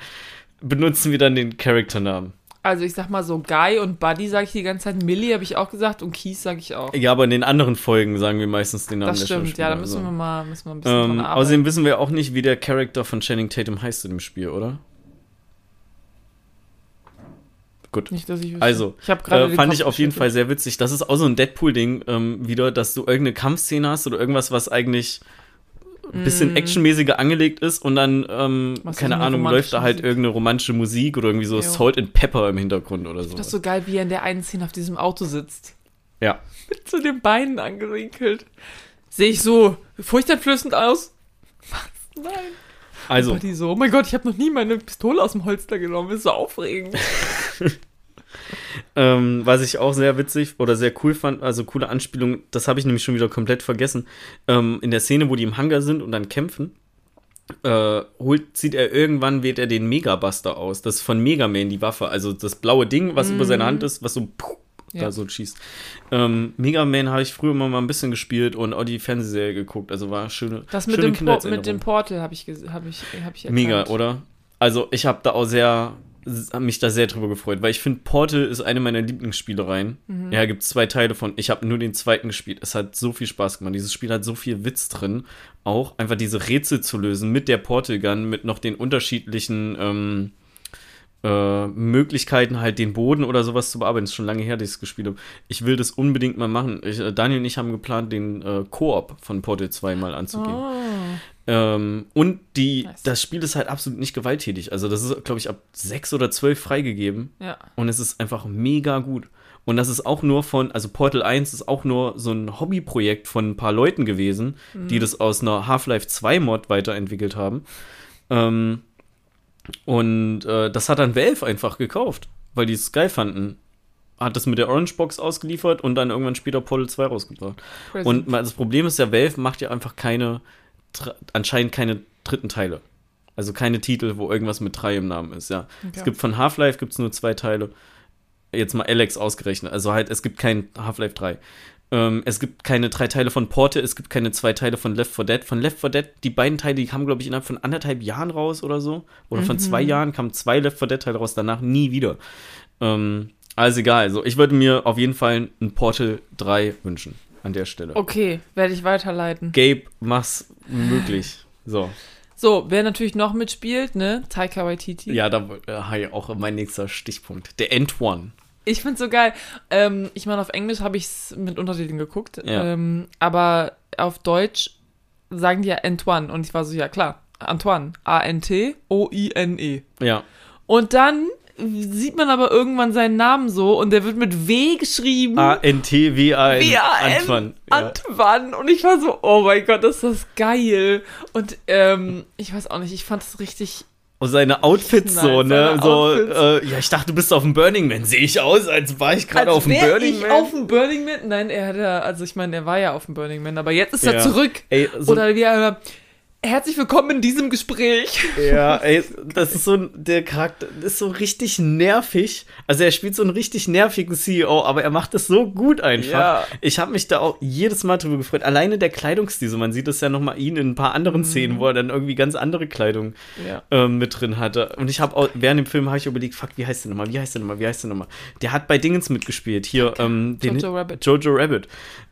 benutzen wir dann den Charakternamen. Also ich sag mal so, Guy und Buddy sage ich die ganze Zeit, Millie habe ich auch gesagt und Keith sage ich auch. Ja, aber in den anderen Folgen sagen wir meistens den Namen Das stimmt, ja, da müssen wir mal, müssen wir ein bisschen Ähm, außerdem wissen wir auch nicht, wie der Charakter von Channing Tatum heißt in dem Spiel, oder? Gut. Nicht, dass ich wüsste. Also, ich Äh, fand Kopf ich auf jeden. Fall sehr witzig. Das ist auch so ein Deadpool-Ding ähm, wieder, dass du irgendeine Kampfszene hast oder irgendwas, was eigentlich ein bisschen Mm. actionmäßiger angelegt ist und dann, ähm, keine Ahnung, läuft da halt Musik? irgendeine romantische Musik oder irgendwie so Jo. Salt and Pepper im Hintergrund oder so. Das ist so geil, wie er in der einen Szene auf diesem Auto sitzt. Ja. Mit so den Beinen angewinkelt. Sehe ich so furchteinflößend aus? Was? Nein. Also, Buddy so, oh mein Gott, ich habe noch nie meine Pistole aus dem Holster genommen. Ist so aufregend. Ähm, was ich auch sehr witzig oder sehr cool fand, also coole Anspielung, das habe ich nämlich schon wieder komplett vergessen. Ähm, in der Szene, wo die im Hangar sind und dann kämpfen, äh, holt, zieht er irgendwann, wählt er den Megabuster aus. Das ist von Mega Man die Waffe, also das blaue Ding, was über seine Hand ist, was so puh, Ja. da so schießt. Ähm, Mega Man habe ich früher immer mal ein bisschen gespielt und auch die Fernsehserie geguckt, also war schöne, Das mit schöne dem, Po- mit dem Portal habe ich, hab ich, hab ich erkannt. Mega, oder? Also ich habe da auch sehr, mich da sehr drüber gefreut, weil ich finde, Portal ist eine meiner Lieblingsspielereien. Mhm. Ja, gibt zwei Teile von. Ich habe nur den zweiten gespielt. Es hat so viel Spaß gemacht. Dieses Spiel hat so viel Witz drin. Auch einfach diese Rätsel zu lösen mit der Portal Gun, mit noch den unterschiedlichen ähm, äh, Möglichkeiten, halt den Boden oder sowas zu bearbeiten. Das ist schon lange her, dass ich es gespielt habe. Ich will das unbedingt mal machen. Ich, äh, Daniel und ich haben geplant, den äh, Koop von Portal 2 mal anzugehen. Oh. Ähm, und die, Nice. das Spiel ist halt absolut nicht gewalttätig. Also, das ist, glaube ich, ab sechs oder zwölf freigegeben. Ja. Und es ist einfach mega gut. Und das ist auch nur von, also Portal 1 ist auch nur so ein Hobbyprojekt von ein paar Leuten gewesen, die das aus einer Half-Life 2 Mod weiterentwickelt haben. Ähm, und äh, das hat dann Valve einfach gekauft, weil die es geil fanden. Hat das mit der Orange Box ausgeliefert und dann irgendwann später Portal 2 rausgebracht. Crazy. Und das Problem ist ja, Valve macht ja einfach keine, anscheinend keine dritten Teile. Also keine Titel, wo irgendwas mit drei im Namen ist, ja. Okay. Es gibt von Half-Life gibt's nur zwei Teile. Jetzt mal Alex ausgerechnet. Also halt, es gibt kein Half-Life 3. Ähm, es gibt keine drei Teile von Porte, es gibt keine zwei Teile von Left 4 Dead. Von Left 4 Dead, die beiden Teile, die kamen, glaube ich, innerhalb von anderthalb Jahren raus oder so. Oder von zwei Jahren kamen zwei Left 4 Dead Teile raus, danach nie wieder. Ähm, also egal. Also ich würde mir auf jeden Fall ein Portal 3 wünschen. an der Stelle. Okay, werde ich weiterleiten. Gabe, mach's möglich. So. So, wer natürlich noch mitspielt, ne? Taika Waititi. Ja, da äh, habe ich auch mein nächster Stichpunkt. Der Antoine. Ich find's so geil. Ähm, ich meine, auf Englisch habe ich's mit Untertiteln geguckt. Ja. Ähm, aber auf Deutsch sagen die ja Antoine. Und ich war so, ja klar, Antoine. A-N-T-O-I-N-E. Ja. Und dann sieht man aber irgendwann seinen Namen so und der wird mit W geschrieben. A-N-T-W-A-N. W-A-N. Antoine. Ja. Antoine. Und ich war so, oh mein Gott, ist das geil. Und ähm, ich weiß auch nicht, ich fand es richtig. Und seine Outfits Nein, so, ne? So, Outfits. äh, ja, ich dachte, du bist auf dem Burning Man. Sehe ich aus, als war ich gerade auf dem Burning ich Man? auf dem Burning Man? Nein, er hat ja, also ich meine, er war ja auf dem Burning Man, aber jetzt ist Ja. er zurück. Ey, so, Oder wie er, herzlich willkommen in diesem Gespräch. Ja, ey, das ist so ein, der Charakter ist so richtig nervig. Also er spielt so einen richtig nervigen CEO, aber er macht es so gut einfach. Ja. Ich habe mich da auch jedes Mal drüber gefreut. Alleine der Kleidungsstil, so man sieht es ja noch mal ihn in ein paar anderen Szenen, wo er dann irgendwie ganz andere Kleidung Ja. ähm, mit drin hatte. Und ich habe auch während dem Film habe ich überlegt, fuck, wie heißt der nochmal? Wie heißt der nochmal? Wie heißt der nochmal? Der hat bei Dingens mitgespielt. Hier ähm, den Jojo Rabbit. Jojo Rabbit.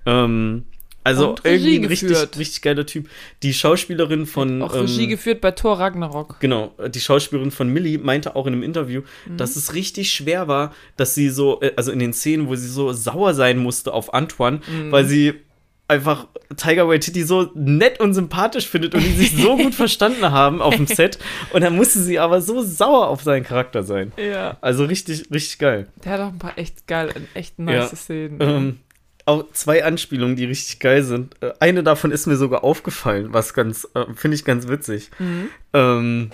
Ähm, also Und irgendwie ein richtig, richtig geiler Typ. Die Schauspielerin von Auch ähm, Regie geführt bei Thor Ragnarok. Genau, die Schauspielerin von Millie meinte auch in einem Interview, Mhm. dass es richtig schwer war, dass sie so, äh, also in den Szenen, wo sie so sauer sein musste auf Antoine, Mhm. weil sie einfach Tiger Waititi so nett und sympathisch findet und die sich so gut verstanden haben auf dem Set. Und dann musste sie aber so sauer auf seinen Charakter sein. Ja. Also richtig, richtig geil. Der hat auch ein paar echt geil, echt nice Ja. Szenen. Ähm, auch zwei Anspielungen, die richtig geil sind. Äh, Eine davon ist mir sogar aufgefallen, was ganz, äh, finde ich ganz witzig. Mhm. Ähm,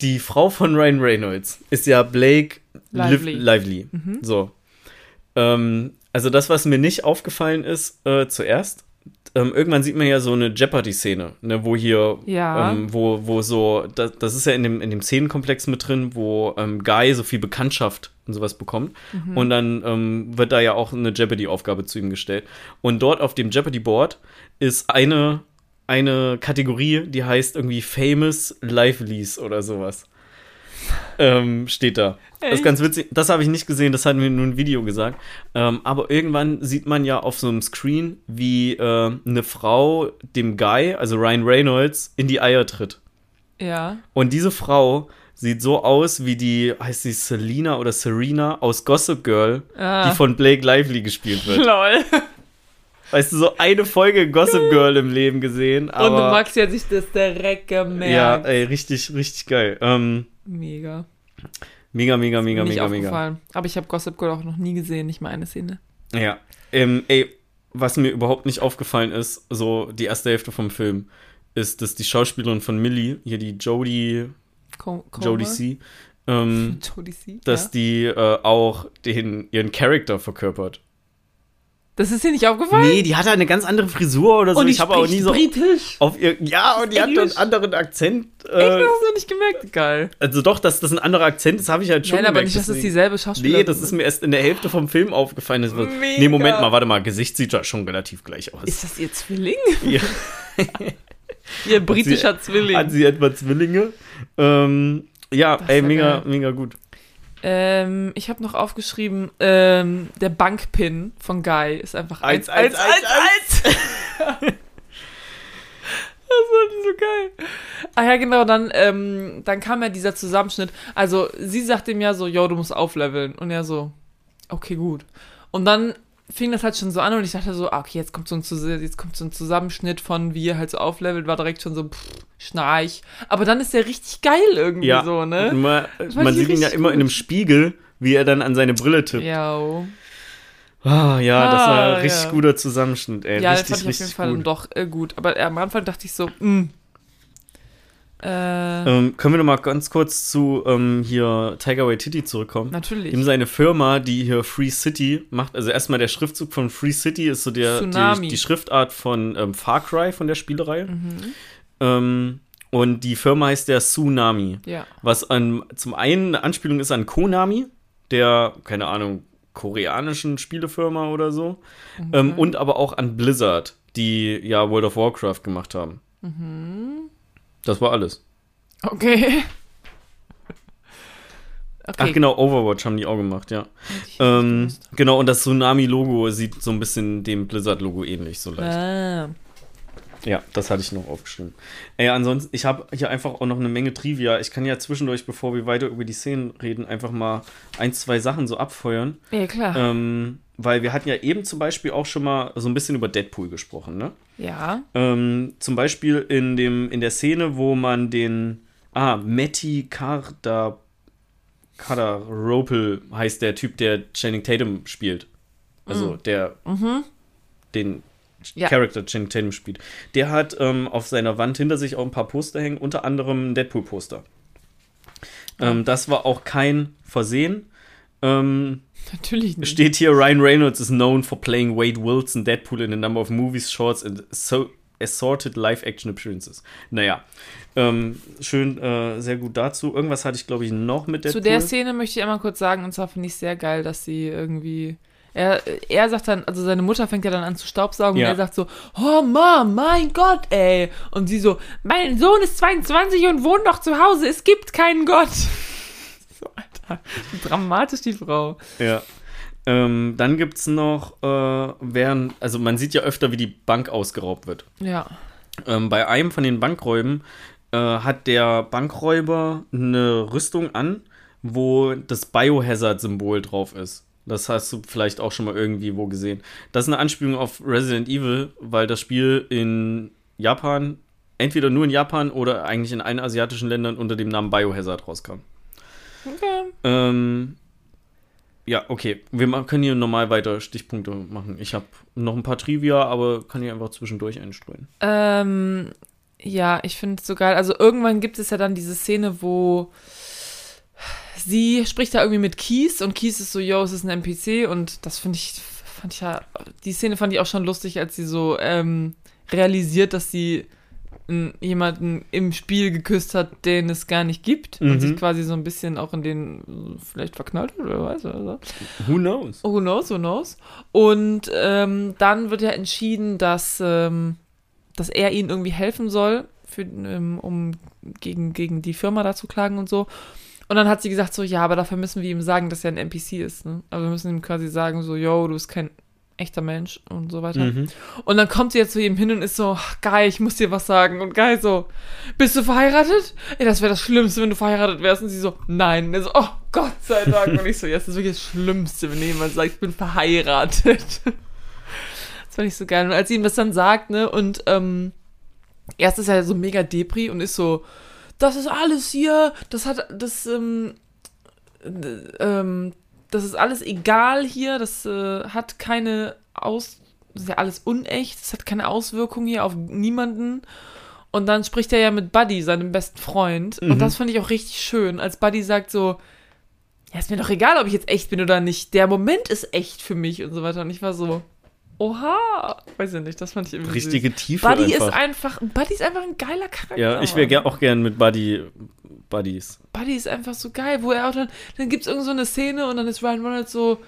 die Frau von Ryan Reynolds ist ja Blake Lively. Liv Lively. So. Ähm, also das, was mir nicht aufgefallen ist, äh, zuerst, ähm, irgendwann sieht man ja so eine Jeopardy-Szene, ne, wo hier, Ja. ähm, wo, wo so, das, das ist ja in dem, in dem Szenenkomplex mit drin, wo ähm, Guy so viel Bekanntschaft und sowas bekommt. Und dann ähm, wird da ja auch eine Jeopardy-Aufgabe zu ihm gestellt. Und dort auf dem Jeopardy-Board ist eine, eine Kategorie, die heißt irgendwie Famous Livelies oder sowas. Ähm, steht da. Das ist Echt? ganz witzig. Das habe ich nicht gesehen, das hat mir nur ein Video gesagt. Ähm, aber irgendwann sieht man ja auf so einem Screen, wie äh, eine Frau dem Guy, also Ryan Reynolds, in die Eier tritt. Ja. Und diese Frau sieht so aus wie die, heißt sie Selina oder Serena aus Gossip Girl, Ah. die von Blake Lively gespielt wird. Lol. Weißt du, so eine Folge Gossip Girl im Leben gesehen, aber Und Maxi hat sich das direkt gemerkt. ja, ey, richtig, richtig geil. Ähm, Mega. mega, mega, mega, nicht mega, mega. aufgefallen. Aber ich habe Gossip Girl auch noch nie gesehen, nicht mal eine Szene. Ja. Ähm, ey, was mir überhaupt nicht aufgefallen ist, so die erste Hälfte vom Film, ist, dass die Schauspielerin von Millie, hier die Jodie, Co Jodie C, ähm, Jodie C. dass ja. die äh, auch den, ihren Charakter verkörpert. Das ist dir nicht aufgefallen? Nee, die hatte eine ganz andere Frisur oder so. Und ich habe auch nie so britisch. auf ihr. Ja, und die hat einen anderen Akzent. Ich Äh, hast du nicht gemerkt. Geil. also doch, dass das ein anderer Akzent ist, habe ich halt schon Nein, aber gemerkt, nicht, dass es deswegen. dieselbe Schauspielerin Nee, das ist mir erst in der Hälfte vom Film aufgefallen. Das Mega. nee, Moment mal, warte mal. Gesicht sieht ja schon relativ gleich aus. Ist das ihr Zwilling? ja. Ihr britischer Zwilling. Hat sie etwa Zwillinge? Ähm, ja, Das ey, mega, geil. mega gut. Ähm, ich habe noch aufgeschrieben, ähm, der Bankpin von Guy ist einfach Eins, 1, 1, eins, 1, 1. Das war so geil. Ah ja, genau, dann, ähm, dann kam ja dieser Zusammenschnitt. Also, sie sagt ihm ja so, yo, du musst aufleveln. Und er so, okay, gut. Und dann fing das halt schon so an und ich dachte so, ah, okay, jetzt kommt so ein, Zus- jetzt kommt so ein Zusammenschnitt von, wie er halt so auflevelt, war direkt schon so, pff, schnarch. Aber dann ist der richtig geil irgendwie Ja, so, ne? man, fand man sieht ihn ja immer in gut. einem Spiegel, wie er dann an seine Brille tippt. Ja, oh. Ah, ja, das war Ah, ein richtig ja. guter Zusammenschnitt, ey. Ja, richtig, das fand ich auf jeden richtig Fall gut. doch äh, gut. Aber am Anfang dachte ich so, mh. Äh, Ähm, können wir noch mal ganz kurz zu ähm, hier Tiger Waititi zurückkommen? natürlich. Ihm seine Firma, die hier Free City macht, also erstmal der Schriftzug von Free City ist so der die, die Schriftart von ähm, Far Cry von der Spielereihe. Mhm. Ähm, und die Firma heißt der Tsunami, Ja. was an, zum einen eine Anspielung ist an Konami, der, keine Ahnung, koreanischen Spielefirma oder so. Ähm, und aber auch an Blizzard, die ja World of Warcraft gemacht haben. Das war alles. Okay. Okay. Ach genau, Overwatch haben die auch gemacht, ja. Ähm, genau, und das Tsunami-Logo sieht so ein bisschen dem Blizzard-Logo ähnlich, so leicht. Ah. Ja, das hatte ich noch aufgeschrieben. Ey, ansonsten, ich habe hier einfach auch noch eine Menge Trivia. Ich kann ja zwischendurch, bevor wir weiter über die Szenen reden, einfach mal ein, zwei Sachen so abfeuern. Ja, klar. Ähm, weil wir hatten ja eben zum Beispiel auch schon mal so ein bisschen über Deadpool gesprochen, ne? ja. Ähm, zum Beispiel in, dem, in der Szene, wo man den, ah, Matty Carda, Cardaropel heißt der Typ, der Channing Tatum spielt. Also der, den Mhm. Ja. Charakter Channing Tatum spielt. Der hat ähm, auf seiner Wand hinter sich auch ein paar Poster hängen, unter anderem ein Deadpool-Poster. Ähm, das war auch kein Versehen. Ähm, Natürlich nicht. steht hier, Ryan Reynolds is known for playing Wade Wilson Deadpool in a number of movies, shorts and so assorted live-action appearances. Naja, ähm, schön, äh, sehr gut dazu. Irgendwas hatte ich, glaube ich, noch mit Deadpool. Zu der Szene möchte ich einmal kurz sagen, und zwar finde ich sehr geil, dass sie irgendwie. Er, er sagt dann, also seine Mutter fängt ja dann an zu staubsaugen Ja. und er sagt so, oh Mom, mein Gott, ey. Und sie so, mein Sohn ist 22 und wohnt noch zu Hause, es gibt keinen Gott. So, Alter, dramatisch die Frau. Ja. Ähm, dann gibt es noch, äh, während, also man sieht ja öfter, wie die Bank ausgeraubt wird. Ja. Ähm, bei einem von den Bankräuben äh, hat der Bankräuber eine Rüstung an, wo das Biohazard-Symbol drauf ist. Das hast du vielleicht auch schon mal irgendwie wo gesehen. Das ist eine Anspielung auf Resident Evil, weil das Spiel in Japan, entweder nur in Japan oder eigentlich in allen asiatischen Ländern unter dem Namen Biohazard rauskam. Okay. Ähm, ja, okay. Wir können hier normal weiter Stichpunkte machen. Ich habe noch ein paar Trivia, aber kann hier einfach zwischendurch einstreuen. Ähm, ja, ich finde es so geil. Also irgendwann gibt es ja dann diese Szene, wo sie spricht da irgendwie mit Keys und Keys ist so, yo, es ist ein NPC und das finde ich, fand ich ja, die Szene fand ich auch schon lustig, als sie so ähm, realisiert, dass sie jemanden im Spiel geküsst hat, den es gar nicht gibt Mhm. und sich quasi so ein bisschen auch in den vielleicht verknallt hat oder weiß oder so. Who knows? Who knows, who knows. Und ähm, dann wird ja entschieden, dass, ähm, dass er ihnen irgendwie helfen soll, für, ähm, um gegen, gegen die Firma da zu klagen und so. Und dann hat sie gesagt so, ja, aber dafür müssen wir ihm sagen, dass er ein NPC ist. Ne? Also wir müssen ihm quasi sagen so, yo, du bist kein echter Mensch und so weiter. Mhm. Und dann kommt sie jetzt zu ihm hin und ist so, "Ach, Guy, ich muss dir was sagen. Und Guy so, bist du verheiratet? Ey, das wäre das Schlimmste, wenn du verheiratet wärst. Und sie so, nein. Und er so, oh Gott sei Dank. Und ich so, ja, das ist wirklich das Schlimmste, wenn jemand sagt, ich bin verheiratet. Das fand ich so geil. Und als sie ihm das dann sagt, ne, und ähm, erst ist er so mega Depri und ist so, das ist alles hier, das hat, das, ähm, d- ähm, das ist alles egal hier, das äh, hat keine Aus, das ist ja alles unecht, das hat keine Auswirkungen hier auf niemanden. Und dann spricht er ja mit Buddy, seinem besten Freund. Mhm. Und das fand ich auch richtig schön, als Buddy sagt so, ja, ist mir doch egal, ob ich jetzt echt bin oder nicht. Der Moment ist echt für mich und so weiter. Und ich war so, oha, weiß ich nicht, das fand ich irgendwie Richtige süß. Tiefe Buddy einfach. ist einfach, Buddy ist einfach ein geiler Charakter. ja, ich wäre auch gern mit Buddy, Buddies. Buddy ist einfach so geil, wo er auch dann, dann gibt's irgend so eine Szene und dann ist Ryan Reynolds so,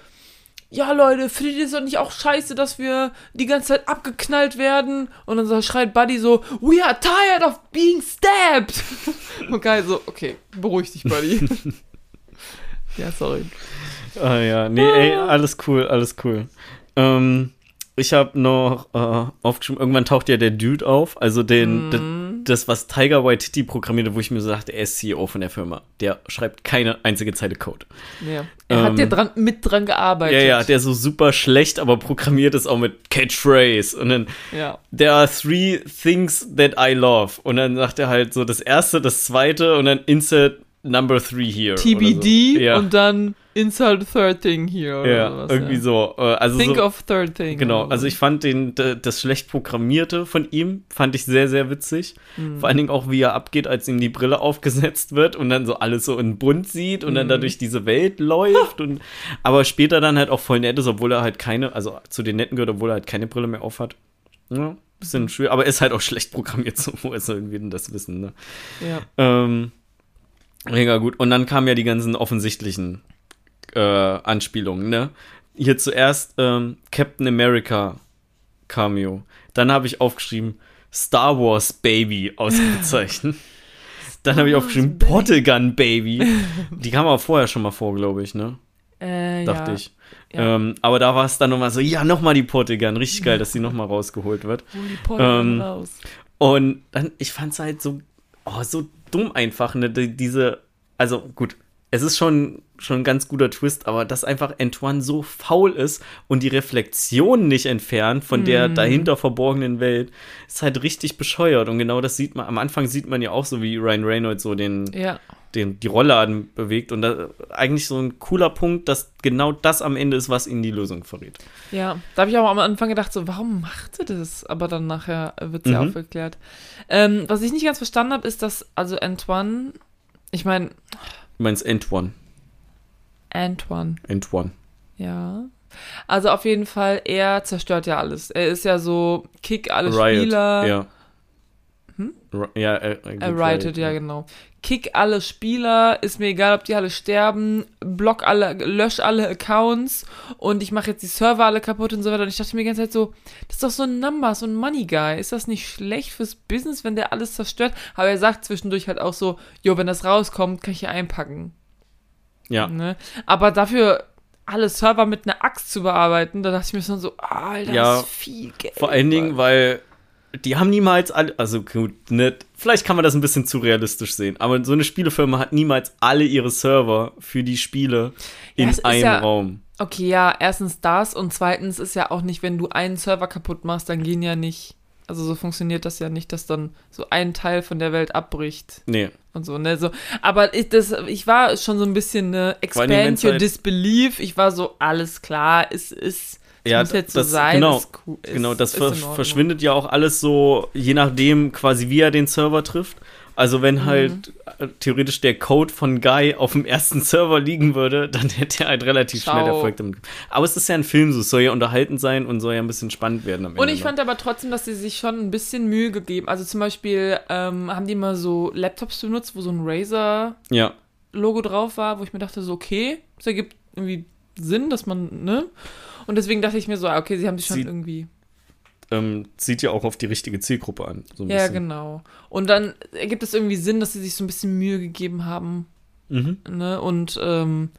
ja Leute, findet ihr es doch nicht auch scheiße, dass wir die ganze Zeit abgeknallt werden? Und dann so schreit Buddy so, we are tired of being stabbed. Und geil so, okay, beruhig dich, Buddy. ja, sorry. Ah ja, nee, ey, alles cool, alles cool. Ähm, ich habe noch äh, aufgeschrieben, irgendwann taucht ja der Dude auf, also den, Mhm. das, was Tiger Waititi programmierte, wo ich mir so dachte, er ist CEO von der Firma. Der schreibt keine einzige Zeile Code. Ja. Er hat Ähm, ja dran, mit dran gearbeitet. Ja, ja, der so super schlecht, aber programmiert ist auch mit Catchphrase. Und dann, ja. there are three things that I love. Und dann sagt er halt so das erste, das zweite und dann insert number three here. TBD so. Ja, und dann insult third thing. Oder ja sowas, irgendwie ja. so. Äh, Also Think so, of third thing. Genau, also so. ich fand den, das schlecht programmierte von ihm, fand ich sehr, sehr witzig. Mhm. Vor allen Dingen auch, wie er abgeht, als ihm die Brille aufgesetzt wird und dann so alles so in bunt sieht und dann Mhm. da durch diese Welt läuft. und Aber später dann halt auch voll nett ist, obwohl er halt keine, also zu den Netten gehört, obwohl er halt keine Brille mehr aufhat. Ja, bisschen Mhm. schwer, aber er ist halt auch schlecht programmiert, so woher sollen wir denn das wissen, ne? Ja. Ähm, mega gut. Und dann kamen ja die ganzen offensichtlichen äh, Anspielungen, ne? Hier zuerst ähm, Captain America Cameo. Dann habe ich aufgeschrieben Star Wars Baby ausgezeichnet. Dann habe ich aufgeschrieben, Portal Gun Baby. Die kam auch vorher schon mal vor, glaube ich, ne? Äh, Dachte ja. ich. Ja. Ähm, aber da war es dann nochmal so, ja, nochmal die Portal Gun. Richtig geil, dass die nochmal rausgeholt wird. Portal Ähm, raus. Und dann, ich fand es halt so, oh, so dumm einfach, ne, die, diese, also gut, es ist schon, schon ein ganz guter Twist, aber dass einfach Antoine so faul ist und die Reflexion nicht entfernt von der dahinter verborgenen Welt, ist halt richtig bescheuert. Und genau das sieht man, am Anfang sieht man ja auch so, wie Ryan Reynolds so den, Ja. den, die Rollladen bewegt. Und da, eigentlich so ein cooler Punkt, dass genau das am Ende ist, was ihnen die Lösung verrät. Ja, da habe ich auch am Anfang gedacht, so, warum macht sie das? Aber dann nachher wird es ja Mhm. aufgeklärt. Ähm, was ich nicht ganz verstanden habe, ist, dass, also Antoine, ich meine, Du meinst Antoine. Antoine, Antoine. ja. Also auf jeden Fall, er zerstört ja alles. Er ist ja so, kick alle Riot. Spieler. Ja. Hm? Ja, er, er, Er righted, ja genau. Kick alle Spieler, ist mir egal, ob die alle sterben, block alle, lösch alle Accounts und ich mache jetzt die Server alle kaputt und so weiter. Und ich dachte mir die ganze Zeit so, das ist doch so ein Number, so ein Money Guy. Ist das nicht schlecht fürs Business, wenn der alles zerstört? Aber er sagt zwischendurch halt auch so, jo, wenn das rauskommt, kann ich hier einpacken. Ja. Ne? Aber dafür alle Server mit einer Axt zu bearbeiten, da dachte ich mir schon so, Alter, Ja, das ist viel Geld. Vor allen Dingen, weil die haben niemals alle, also gut, ne, vielleicht kann man das ein bisschen zu realistisch sehen, aber so eine Spielefirma hat niemals alle ihre Server für die Spiele Ja, in ist einem ja- Raum. Okay, ja, erstens das und zweitens ist ja auch nicht, wenn du einen Server kaputt machst, dann gehen ja nicht, also so funktioniert das ja nicht, dass dann so ein Teil von der Welt abbricht Nee, und so, ne, so. Aber ich, das, ich war schon so ein bisschen, ne, expand your halt- disbelief, ich war so, alles klar, es ist, Ja, muss jetzt so das- sein, genau, ist genau, das ver verschwindet ja auch alles so, je nachdem quasi wie er den Server trifft. Also Mhm. wenn halt äh, theoretisch der Code von Guy auf dem ersten Server liegen würde, dann hätte er halt relativ Ciao. schnell Erfolg damit. Aber es ist ja ein Film, so es soll ja unterhaltend sein und soll ja ein bisschen spannend werden am Ende. Und ich ne? fand aber trotzdem, dass sie sich schon ein bisschen Mühe gegeben. Also zum Beispiel ähm, haben die immer so Laptops benutzt, wo so ein Razer Ja, Logo drauf war, wo ich mir dachte, so, okay, das ergibt irgendwie Sinn, dass man, ne? Und deswegen dachte ich mir so, ah, okay, sie haben sich schon Sie- irgendwie. ähm, zieht ja auch auf die richtige Zielgruppe an. So ein Ja, bisschen. genau. Und dann ergibt es irgendwie Sinn, dass sie sich so ein bisschen Mühe gegeben haben, Mhm. ne? Und, ähm,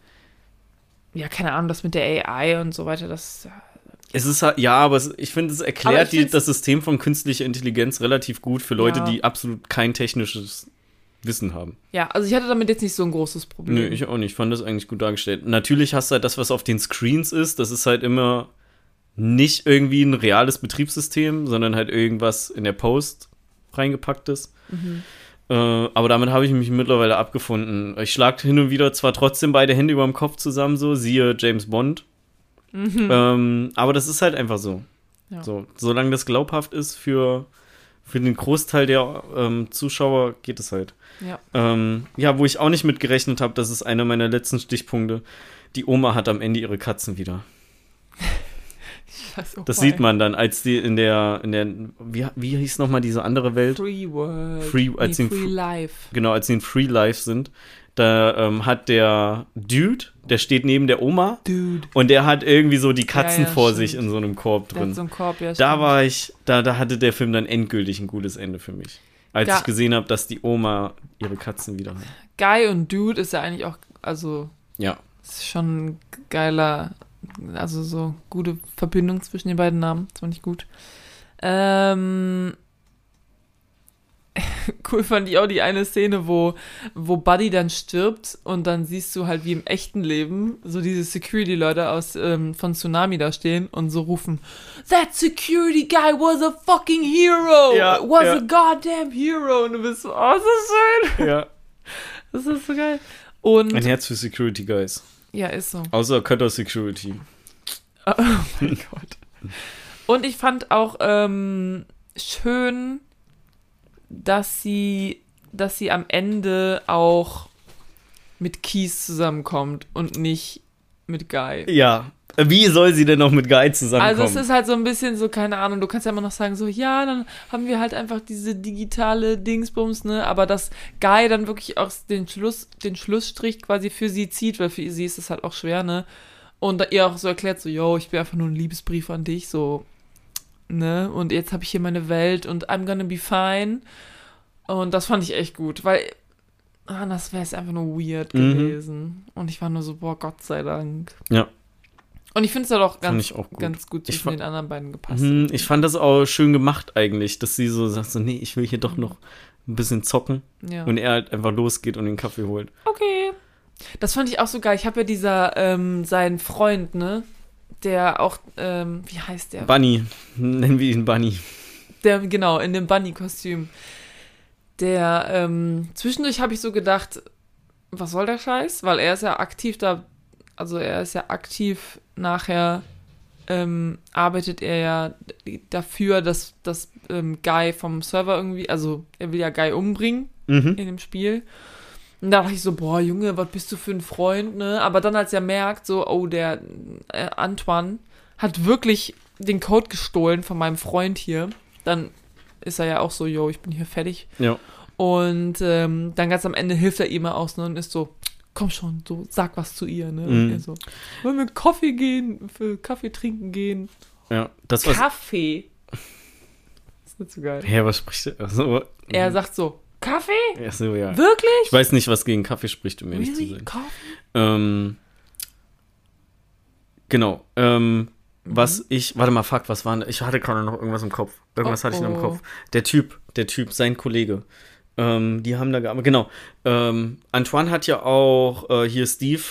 ja, keine Ahnung, das mit der AI und so weiter, das. Es ist halt, ja, aber es, ich finde, es erklärt die, das System von künstlicher Intelligenz relativ gut für Leute, Ja. die absolut kein technisches Wissen haben. Ja, also ich hatte damit jetzt nicht so ein großes Problem. Nö, ich auch nicht. Ich fand das eigentlich gut dargestellt. Natürlich hast du halt das, was auf den Screens ist, das ist halt immer nicht irgendwie ein reales Betriebssystem, sondern halt irgendwas in der Post reingepacktes. Mhm. Äh, aber damit habe ich mich mittlerweile abgefunden. Ich schlag hin und wieder zwar trotzdem beide Hände über dem Kopf zusammen, so, siehe James Bond. Ähm, aber das ist halt einfach so. Mhm. Ja. So, solange das glaubhaft ist für, für den Großteil der ähm, Zuschauer, geht es halt. Ja. Ähm, ja, wo ich auch nicht mit gerechnet habe, das ist einer meiner letzten Stichpunkte. Die Oma hat am Ende ihre Katzen wieder. Das why. sieht man dann, als die in der, in der, wie, wie hieß nochmal diese andere Welt? Free World. Free- als nee, in Free Fr- Life. Genau, als sie in Free Life sind. Da ähm, hat der Dude, der steht neben der Oma Dude. und der hat irgendwie so die Katzen Ja, ja, vor stimmt. sich in so einem Korb drin. so einen Korb, ja. Da war ich, da, da hatte der Film dann endgültig ein gutes Ende für mich. Als Ja. ich gesehen habe, dass die Oma ihre Katzen wieder hat. Guy und Dude ist ja eigentlich auch, also, Ja. ist schon ein geiler, also so gute Verbindung zwischen den beiden Namen. Das fand ich gut. Ähm, cool fand ich auch die eine Szene, wo, wo Buddy dann stirbt und dann siehst du halt wie im echten Leben so diese Security-Leute aus ähm, von Tsunami da stehen und so rufen, That security guy was a fucking hero! Ja, was ja. a goddamn hero! Und du bist so, oh, das ist schön! Ja. Das ist so geil. Und Ein Herz für Security Guys. ja, ist so. Außer Cutter Security. Oh mein Gott. Und ich fand auch ähm, schön, dass sie, dass sie am Ende auch mit Keys zusammenkommt und nicht mit Guy. Ja. Wie soll sie denn noch mit Guy zusammenkommen? Also es ist halt so ein bisschen so, keine Ahnung, du kannst ja immer noch sagen, so, ja, dann haben wir halt einfach diese digitale Dingsbums, ne? Aber dass Guy dann wirklich auch den Schluss, den Schlussstrich quasi für sie zieht, weil für sie ist es halt auch schwer, ne? Und ihr auch so erklärt, so, yo, ich bin einfach nur ein Liebesbrief an dich, so, ne? Und jetzt habe ich hier meine Welt und I'm gonna be fine. Und das fand ich echt gut, weil anders wäre es einfach nur weird Mhm. gewesen. Und ich war nur so, boah, Gott sei Dank. Ja. Und ich finde es ja doch Fand ganz, gut. ganz gut zwischen fa- den anderen beiden gepasst. Hm, ich fand das auch schön gemacht eigentlich, dass sie so sagt, so, nee, ich will hier doch noch ein bisschen zocken. Ja. Und er halt einfach losgeht und den Kaffee holt. Okay. Das fand ich auch so geil. Ich habe ja dieser, ähm, sein Freund, ne? Der auch, ähm, wie heißt der? Bunny, nennen wir ihn Bunny. Der, genau, in dem Bunny-Kostüm. Der, ähm, zwischendurch habe ich so gedacht, was soll der Scheiß? Weil er ist ja aktiv da, also er ist ja aktiv nachher, ähm, arbeitet er ja dafür, dass, dass ähm, Guy vom Server irgendwie, also er will ja Guy umbringen Mhm. in dem Spiel. Und da dachte ich so, boah, Junge, was bist du für ein Freund, ne? Aber dann, als er merkt, so, oh, der äh, Antoine hat wirklich den Code gestohlen von meinem Freund hier, dann ist er ja auch so, yo, ich bin hier fertig. Ja. Und ähm, dann ganz am Ende hilft er ihm mal aus ne, und ist so, komm schon, so, sag was zu ihr, ne? Und Mhm. er so, wollen wir Kaffee gehen, für Kaffee trinken gehen? Ja, das was. Kaffee. Das ist nicht so geil. Hä, was spricht er? Also, Er sagt so, Kaffee? Ach so, ja. Wirklich? Ich weiß nicht, was gegen Kaffee spricht, um ehrlich zu Really? sein. Kaffee? Ähm, genau. Ähm, Mhm. was ich, warte mal, fuck, was war denn, ich hatte gerade noch irgendwas im Kopf. Irgendwas Oh, hatte ich noch im. Kopf. Der Typ, der Typ, sein Kollege. Ähm, die haben da gearbeitet, genau. Ähm, Antoine hat ja auch äh, hier Steve,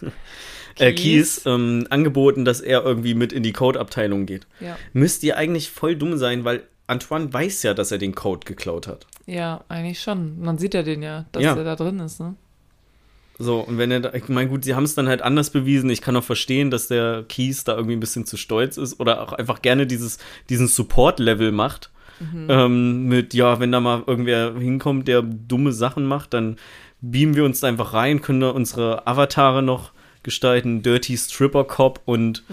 äh. Keys, ähm, angeboten, dass er irgendwie mit in die Code-Abteilung geht. Ja. Müsst ihr eigentlich voll dumm sein, weil Antoine weiß ja, dass er den Code geklaut hat. Ja, eigentlich schon. Man sieht ja den ja, dass Ja. er da drin ist, ne? So, und wenn er da, ich meine, gut, sie haben es dann halt anders bewiesen. Ich kann auch verstehen, dass der Keys da irgendwie ein bisschen zu stolz ist oder auch einfach gerne dieses, diesen Support-Level macht. Ähm, mit, ja, wenn da mal irgendwer hinkommt, der dumme Sachen macht, dann beamen wir uns da einfach rein, können da unsere Avatare noch gestalten. Dirty Stripper Cop und,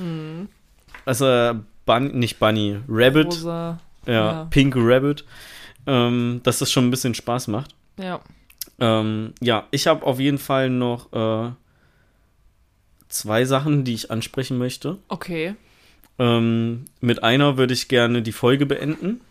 also, Bun, nicht Bunny, Rabbit, Rosa. Ja, ja. Pink Rabbit, ähm, dass das schon ein bisschen Spaß macht. Ja. Ähm, ja, ich habe auf jeden Fall noch äh, zwei Sachen, die ich ansprechen möchte. Okay. Ähm, mit einer würde ich gerne die Folge beenden.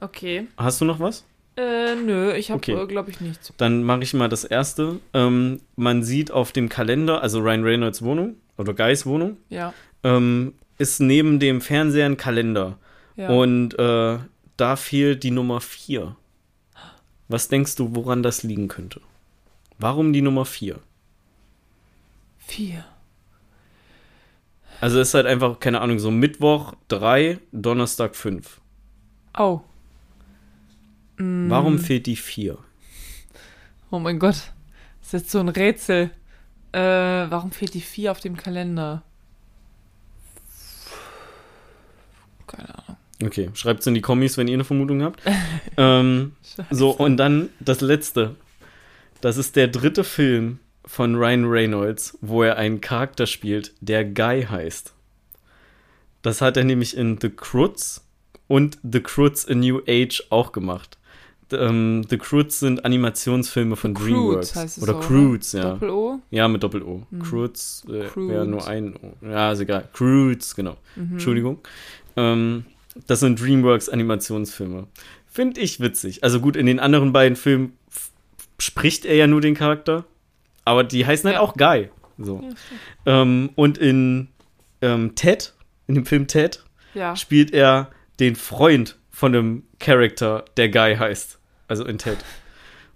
Okay. Hast du noch was? Äh, nö, ich habe, Okay. äh, glaube ich, nichts. Dann mache ich mal das erste. Ähm, man sieht auf dem Kalender, also Ryan Reynolds Wohnung oder Guys Wohnung, Ja. ähm, ist neben dem Fernseher ein Kalender. Ja. Und äh, da fehlt die Nummer 4. Was denkst du, woran das liegen könnte? Warum die Nummer 4? Vier. Also es ist halt einfach, keine Ahnung, so Mittwoch 3, Donnerstag 5. Oh. Mm. Warum fehlt die 4? Oh mein Gott. Das ist jetzt so ein Rätsel. Äh, warum fehlt die vier auf dem Kalender? Keine Ahnung. Okay, schreibt's in die Kommis, wenn ihr eine Vermutung habt. ähm, so, und dann das letzte. Das ist der dritte Film von Ryan Reynolds, wo er einen Charakter spielt, der Guy heißt. Das hat er nämlich in The Croods und The Croods A New Age auch gemacht. Ähm, The Croods sind Animationsfilme von Croods DreamWorks. heißt es Oder so, Croods, ja. Doppel-O? Ja, mit Doppel-O. Mhm. Croods äh, wäre nur ein O. Ja, ist egal. Croods, genau. Mhm. Entschuldigung. Ähm, das sind DreamWorks Animationsfilme. Finde ich witzig. Also gut, in den anderen beiden Filmen spricht er ja nur den Charakter, aber die heißen halt auch Guy. So. Ja. Ähm, und in ähm, Ted, in dem Film Ted, Ja. spielt er den Freund von dem Charakter, der Guy heißt. Also in Ted.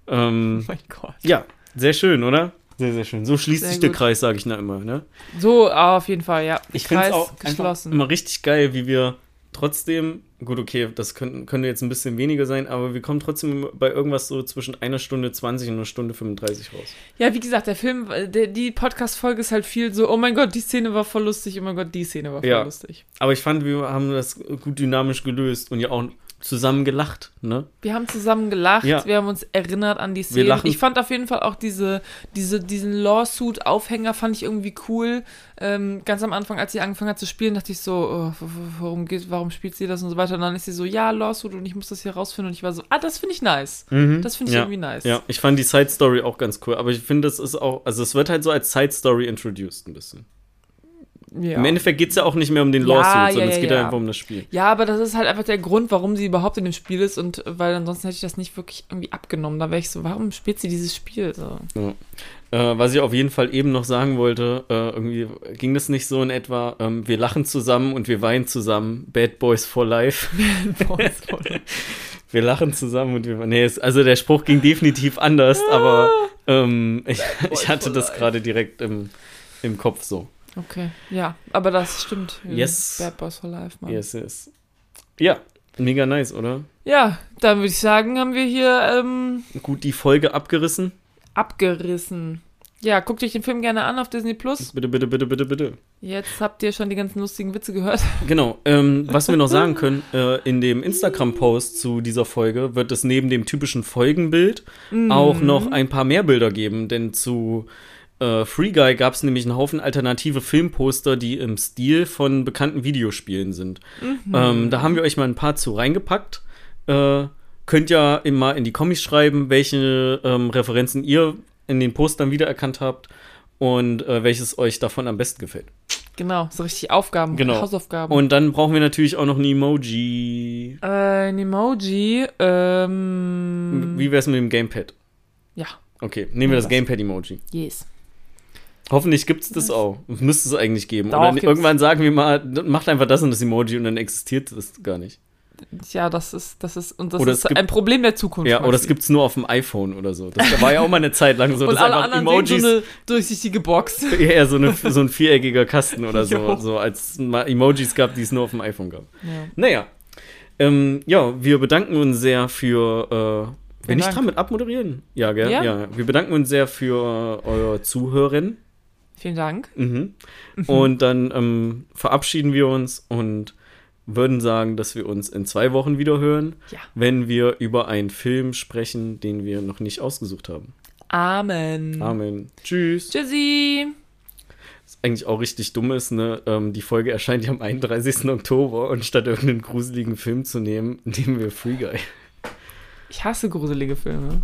ähm, Oh mein Gott. ja, sehr schön, oder? Sehr, sehr schön. So schließt Sehr sich der gut. Kreis, sage ich na immer, ne? So, ah, auf jeden Fall, ja. Ich finde es auch geschlossen. immer richtig geil, wie wir trotzdem, gut, okay, das können, könnte jetzt ein bisschen weniger sein, aber wir kommen trotzdem bei irgendwas so zwischen einer Stunde 20 und einer Stunde 35 raus. Ja, wie gesagt, der Film, äh, der, die Podcast-Folge ist halt viel so, oh mein Gott, die Szene war voll lustig, oh mein Gott, die Szene war voll Ja. lustig. Aber ich fand, wir haben das gut dynamisch gelöst und ja auch zusammen gelacht, ne? Wir haben zusammen gelacht, Ja. wir haben uns erinnert an die lachen- Ich fand auf jeden Fall auch diese, diese, diesen Lawsuit-Aufhänger fand ich irgendwie cool. Ähm, ganz am Anfang, als sie angefangen hat zu spielen, dachte ich so, oh, warum geht, warum spielt sie das und so weiter. Und dann ist sie so, ja, Lawsuit und ich muss das hier rausfinden. Und ich war so, ah, das finde ich nice. Das finde ich ja. irgendwie nice. Ja, ich fand die Side Story auch ganz cool, aber ich finde, das ist auch, also es wird halt so als Side Story introduced ein bisschen. Ja. Im Endeffekt geht es ja auch nicht mehr um den Lawsuit, ja, sondern ja, es geht ja. einfach um das Spiel. Ja, aber das ist halt einfach der Grund, warum sie überhaupt in dem Spiel ist und weil ansonsten hätte ich das nicht wirklich irgendwie abgenommen. Da wäre ich so, warum spielt sie dieses Spiel so? Äh, was ich auf jeden Fall eben noch sagen wollte, äh, irgendwie ging das nicht so in etwa, ähm, wir lachen zusammen und wir weinen zusammen, Bad Boys for Life. wir lachen zusammen und wir weinen. Nee, also der Spruch ging definitiv anders, aber ähm, ich, ich hatte for das life. gerade direkt im, im Kopf so. Okay, ja, aber das stimmt. Yes. Bad Boys for Life, Mann. Yes, yes. Ja, mega nice, oder? Ja, dann würde ich sagen, haben wir hier ähm, Gut, die Folge abgerissen. abgerissen. Ja, guckt euch den Film gerne an auf Disney Plus. Bitte, bitte, bitte, bitte, bitte. Jetzt habt ihr schon die ganzen lustigen Witze gehört. Genau, ähm, was wir noch sagen können, äh, in dem Instagram-Post zu dieser Folge wird es neben dem typischen Folgenbild auch noch ein paar mehr Bilder geben, denn zu äh, Free Guy gab es nämlich einen Haufen alternative Filmposter, die im Stil von bekannten Videospielen sind. Ähm, da haben wir euch mal ein paar zu reingepackt. Äh, könnt ja immer in die Kommis schreiben, welche ähm, Referenzen ihr in den Postern wiedererkannt habt und äh, welches euch davon am besten gefällt. Genau, so richtig Aufgaben, Genau. Hausaufgaben. Und dann brauchen wir natürlich auch noch ein Emoji. äh, ein Emoji, ähm, Wie wär's mit dem Gamepad? ja, Okay, nehmen wir das? Gamepad-Emoji. yes. Hoffentlich gibt's das auch. Müsste es eigentlich geben. Doch, Oder gibt's. irgendwann sagen wir mal, macht einfach das und das Emoji und dann existiert das gar nicht. Ja, das ist, das ist, und das Oder es ist gibt- ein Problem der Zukunft. Ja, oder es Maxi. gibt's nur auf dem iPhone oder so. Das war ja auch mal eine Zeit lang so, und alle einfach anderen Emojis so eine durchsichtige Box. eher so, eine, so ein viereckiger Kasten oder so, Jo. so als mal Emojis gab, die es nur auf dem iPhone gab. Ja. Naja, ähm, ja, wir bedanken uns sehr für. Äh, wenn ich dran mit abmoderieren? Ja, gell? Ja. Ja. Wir bedanken uns sehr für äh, euer Zuhören. Vielen Dank. Mhm. Und dann ähm, verabschieden wir uns und würden sagen, dass wir uns in zwei Wochen wieder hören, Ja. wenn wir über einen Film sprechen, den wir noch nicht ausgesucht haben. Amen. Amen. Tschüss. Tschüssi. Was eigentlich auch richtig dumm ist, ne? Ähm, die Folge erscheint ja am 31. Oktober und statt irgendeinen gruseligen Film zu nehmen, nehmen wir Free Guy. Ich hasse gruselige Filme.